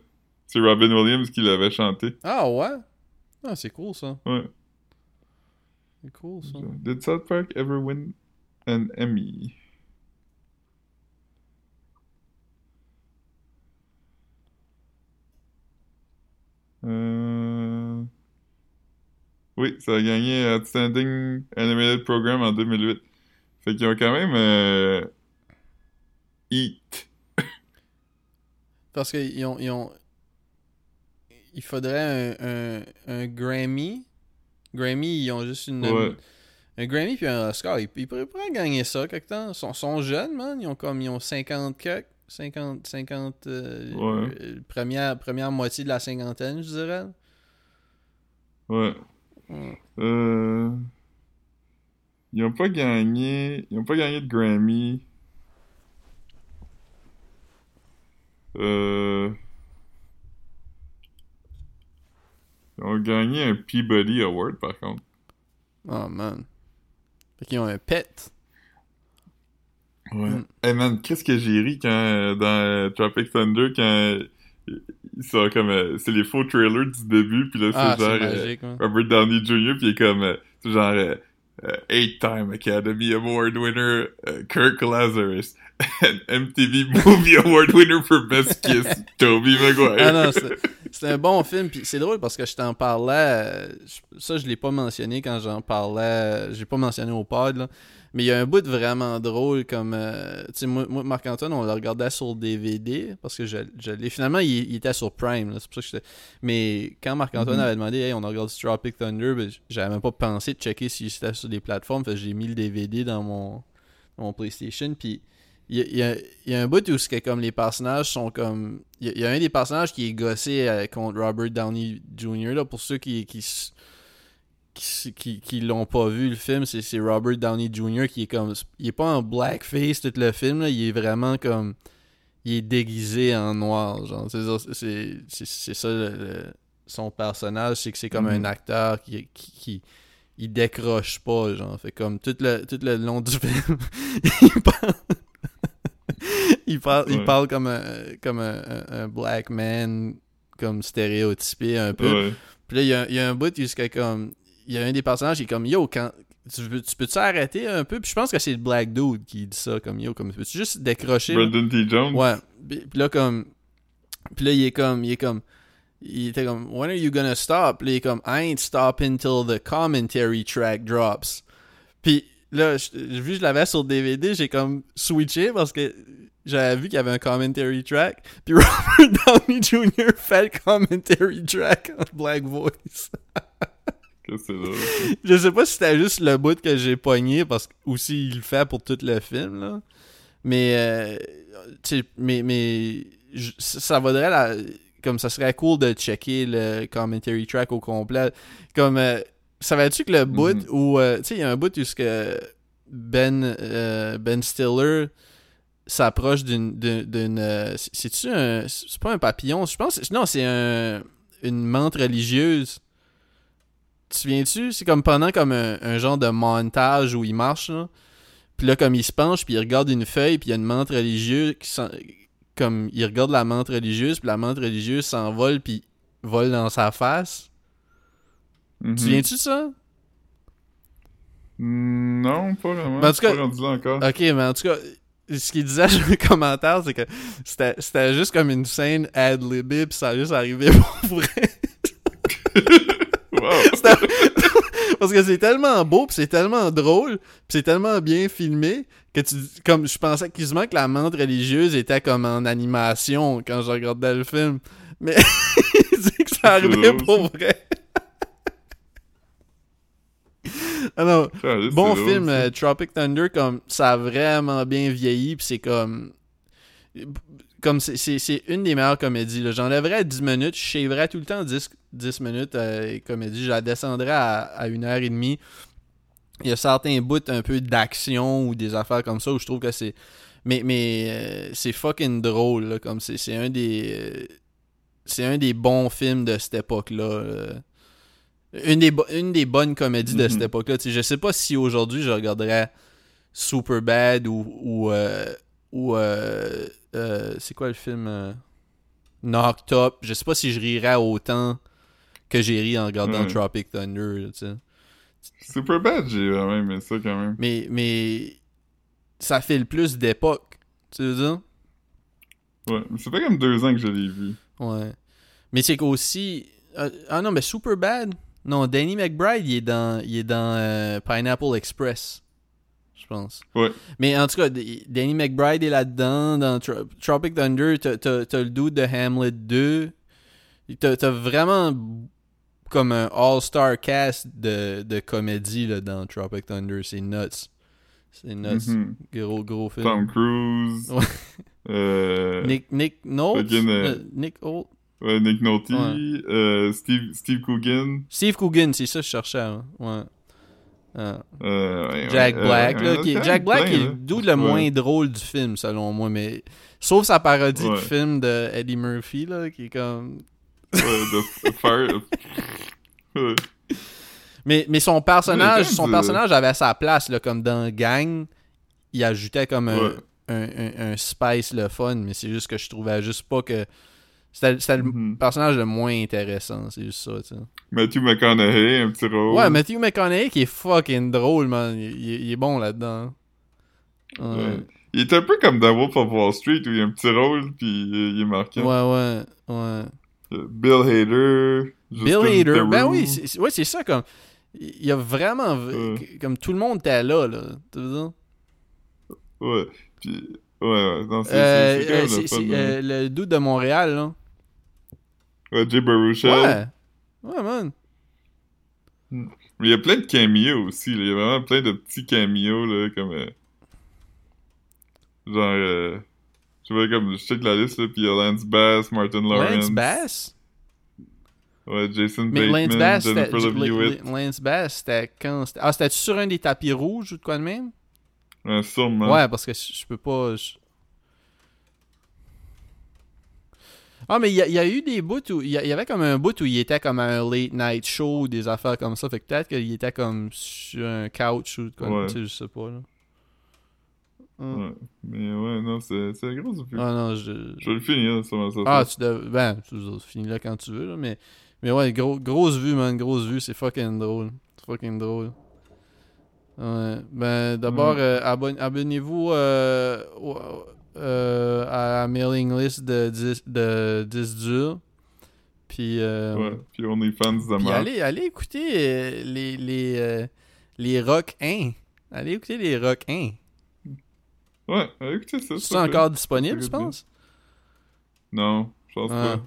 C'est Robin Williams qui l'avait chanté. Ah ouais? Ah, c'est cool ça. Ouais. C'est cool ça. Did South Park ever win an Emmy? Euh... Oui, ça a gagné Outstanding Animated Program en 2008. Fait qu'ils ont quand même euh... Eat. Parce qu'ils ont, ils ont. Il faudrait un, un, un Grammy. Grammy, ils ont juste une. Ouais. Un Grammy puis un Oscar. Ils, ils pourraient, pourraient gagner ça quelque temps. Ils sont, sont jeunes, man. Ils ont comme. Ils ont 50 quelques. 50. 50 euh, Ouais. euh, première, première moitié de la cinquantaine, je dirais. Ouais. Ouais. Euh... Ils ont pas gagné. Ils ont pas gagné de Grammy. Euh... Ils ont gagné un Peabody Award par contre. Oh man. Fait qu'ils ont un pet. Ouais. Mm. Hey man, qu'est-ce que j'ai ri quand euh, dans euh, Tropic Thunder quand euh, ils sont comme euh, c'est les faux trailers du début puis là c'est Ah, genre euh. Robert Downey Jr. puis il est comme euh, c'est genre euh, euh, eight-time Academy Award winner Kirk Lazarus and MTV Movie Award winner for Best Kiss Tobey Maguire. Ah non, c'est un bon film. Puis c'est drôle parce que je t'en parlais. euh, je- ça, je l'ai pas mentionné quand j'en parlais. euh, J'ai pas mentionné au pod, là. Mais il y a un bout de vraiment drôle comme. euh, tu sais, moi, moi Marc-Antoine, on le regardait sur DVD parce que je, je l'ai. Finalement, il, il était sur Prime. C'est pour ça que j'étais. Mais quand Marc-Antoine Mhm. avait demandé, hey, on a regardé Tropic Thunder, ben, j'avais même pas pensé de checker si c'était sur des plateformes. J'ai mis le DVD dans mon, dans mon PlayStation. Puis il y a, il y a- un bout où c'est que comme les personnages sont comme. Il y, a- il y a un des personnages qui est gossé euh, contre Robert Downey Jr. Là, pour ceux qui. qui qui, s- qui, qui l'ont pas vu le film, c'est c'est Robert Downey Jr. qui est comme. Il est pas en blackface tout le film, là, il est vraiment comme. Il est déguisé en noir, genre. C'est ça, c'est- ça le- le- son personnage, c'est que c'est comme un acteur qui, qui, il décroche pas, genre. Fait comme tout le, tout le long du film, il. Il parle, il parle comme un, comme un, un- un black man, comme stéréotypé un peu. Ouais. Puis là, il y a, il y a un bout jusqu'à comme. Il y a un des personnages qui est comme Yo, quand. Tu, veux- tu peux-tu arrêter un peu? Puis je pense que c'est le Black Dude qui dit ça, comme Yo, comme peux-tu juste décrocher? Brendan T. Jones? Ouais. Puis puis là, comme. Puis là, il est comme. Il est comme. Il était comme. When are you gonna stop? Puis là, il est comme. I ain't stopping till the commentary track drops. Puis là, je- vu que je l'avais sur DVD, j'ai comme switché parce que j'avais vu qu'il y avait un commentary track. Puis Robert Downey Jr. fait le commentary track en black voice. Que c'est drôle. Je sais pas si c'était juste le bout que j'ai pogné parce que aussi il le fait pour tout le film là. Mais euh, tu sais, mais mais je- ça vaudrait la comme ça serait cool de checker le commentary track au complet. Comme euh, savais-tu que le bout Mhm. où euh, tu sais il y a un bout où ce que Ben euh, Ben Stiller s'approche d'une d'une euh, c'est- c'est-tu un c'est pas un papillon, je pense non, c'est un une menthe religieuse. Tu te souviens-tu? C'est comme pendant comme un, un genre de montage où il marche, là. Puis là, comme il se penche, puis il regarde une feuille, puis il y a une menthe religieuse qui, s'en- comme il regarde la menthe religieuse, puis la menthe religieuse s'envole, puis vole dans sa face. Mhm. Tu viens-tu de ça? Non, pas vraiment. Ben, en tout cas- pas rendu là encore. Ok, mais en tout cas, ce qu'il disait dans le commentaire, c'est que c'était c'était juste comme une scène ad-libée, puis ça a juste arrivé pour vrai. Parce que c'est tellement beau, puis c'est tellement drôle, puis c'est tellement bien filmé que tu comme je pensais quasiment que la menthe religieuse était comme en animation quand je regardais le film. Mais il dit que ça arrivait pour vrai. Ah bon film euh, Tropic Thunder comme ça a vraiment bien vieilli puis c'est comme comme c'est- une des meilleures comédies j'enlèverais 10 minutes je shaverais tout le temps 10, 10 minutes euh, comédie. Je la descendrais à, à une heure et demie. Il y a certains bouts un peu d'action ou des affaires comme ça où je trouve que c'est mais mais euh, c'est fucking drôle là, comme c'est un des c'est un des bons films de cette époque là une des, bo- une des bonnes comédies de Mhm. cette époque-là. Je sais pas si aujourd'hui je regarderais Superbad ou. ou, euh, ou euh, euh, c'est quoi le film Knocked Up? Je sais pas si je rirais autant que j'ai ri en regardant Ouais. Tropic Thunder. là, tu sais. Super bad, j'ai vraiment aimé ça quand même. Mais, mais ça fait le plus d'époque. Tu veux dire? Ouais, mais ça fait comme deux ans que je l'ai vu. Ouais. Mais c'est qu'aussi. ah non, mais Superbad. Non, Danny McBride, il est dans, il est dans euh, Pineapple Express. Je pense. Ouais. Mais en tout cas, Danny McBride est là-dedans. Dans Tro- Tropic Thunder, t'as- le dude de Hamlet 2. T'as vraiment comme un all-star cast de, de comédie là, dans Tropic Thunder. C'est nuts. C'est nuts. Mhm. Gros, gros film. Tom Cruise. Euh, Nick, Nick Nolte? Euh, Nick Holt? Ouais, Nick. Ouais. euh, Steve, Steve Coogan. Steve Coogan, c'est ça que je cherchais. hein. Ouais. Ah. euh, ouais, Jack ouais, Black, euh, là, qui est- Jack Black plein, est là. le dude le Ouais. moins drôle du film, selon moi, mais sauf sa parodie Ouais. film de Eddie Murphy, là, qui est comme... Ouais, de Fire. Mais, mais son personnage, son personnage avait sa place, là, comme dans Gang, il ajoutait comme un, un, un- un spice le fun, mais c'est juste que je trouvais juste pas que... C'était le Mhm. personnage le moins intéressant, c'est juste ça, tu sais. Matthew McConaughey, un petit rôle. Ouais, Matthew McConaughey qui est fucking drôle, man. Il, il- il est bon là-dedans. Ouais. Il est un peu comme dans Wolf of Wall Street où il y a un petit rôle puis il est marquant. Ouais, ouais, ouais. Euh, Bill Hader. Bill Hader, ben oui, c'est ouais, ça, comme... Il y a vraiment... Ouais. Comme tout le monde était là, là. Tu veux dire? Ouais. Puis, ouais, ouais. Non, c'est Euh, euh, le là. euh, le doute de Montréal, là. Ouais, Jay Baruchel. Ouais. Ouais, man. Mais il y a plein de cameos aussi. Là. Il y a vraiment plein de petits cameos, là, comme... euh, Genre... Je vois comme... Je check la liste, là, puis il y a Lance Bass, Martin Lawrence... Lance Bass? Ouais, Jason Mais Bateman, Lance Bass, c'était... Jennifer. Lance Bass, c'était quand... c'était- Ah, c'était-tu sur un des tapis rouges ou de quoi de même? Ouais, sûrement. Ouais, parce que je peux pas. Ah, mais il y, a- il y a eu des bouts où. Il y, avait comme un bout où il était comme un late night show, ou des affaires comme ça. Fait que peut-être qu'il était comme sur un couch ou. Ouais. Tu sais, je sais pas, là. Hum. Ouais. Mais ouais, non, c'est gros film. Ah non, je. Je vais le finir, ça. Ah, ça. tu dev... Ben, tu finis là quand tu veux, là. Mais, mais ouais, gros, grosse vue, man. Grosse vue, c'est fucking drôle. C'est fucking drôle. Ouais. Ben, d'abord, Mm. euh, abonne- abonnez-vous euh, euh, à la mailing list de 10, de 10 durs. Puis, euh, Ouais, puis on est fans de puis allez, allez écouter euh, les, les, euh, les rock 1. Allez écouter les rock 1. Ouais, allez, écoutez ça. C'est encore disponible, fait penses? Non, je pense Ah. pas.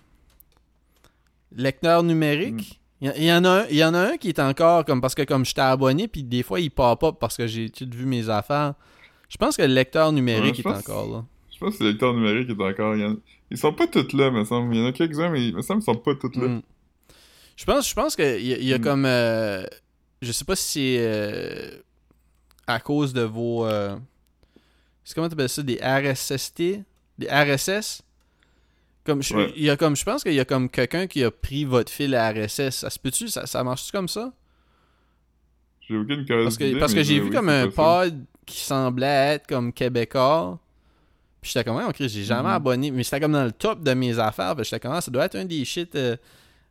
Lecteur numérique? Il y, en a un, il y en a un qui est encore comme parce que comme j'étais abonné puis des fois il pop up parce que j'ai tout vu mes affaires. Je pense que le lecteur numérique Ouais, est encore là. Je pense que le lecteur numérique est encore. il en- Ils sont pas tous là, me semble. Il y en a quelques-uns, mais il me semble qu'ils sont pas tous là. Mm. Je pense je pense que il y, y a Mm. comme euh, je sais pas si c'est euh, à cause de vos euh, comment t'appelles ça des RSST, des RSS comme je, Ouais. il y a comme je pense qu'il y a comme quelqu'un qui a pris votre fil RSS. Ça se peut-tu? Ça, ça marche comme ça? J'ai aucune. Parce que, parce que j'ai vu comme un pod qui semblait être comme québécois. Puis j'étais comme, ouais, Chris, j'ai jamais Mhm. abonné. Mais c'était comme dans le top de mes affaires. J'étais comme, ah, ça doit être un des shit euh,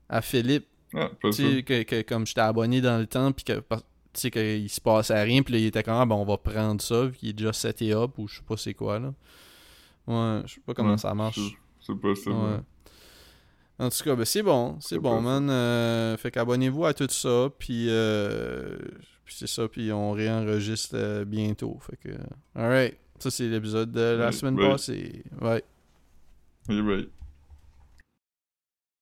à Philippe. Ah. Tu sais, que, que comme j'étais abonné dans le temps, puis que, tu sais, qu'il se passait rien, puis là, il était comme, ah, ben, on va prendre ça, puis il est déjà seté up, ou je sais pas c'est quoi, là. Ouais, je sais pas comment Ouais, ça marche. C'est- possible. Ouais. En tout cas, ben c'est bon, c'est bon, man. Euh, fait qu'abonnez-vous à tout ça, puis, euh, puis c'est ça, puis on réenregistre euh, bientôt. Fait que, alright, ça c'est l'épisode de la semaine bye. passée. Ouais. Eh ben.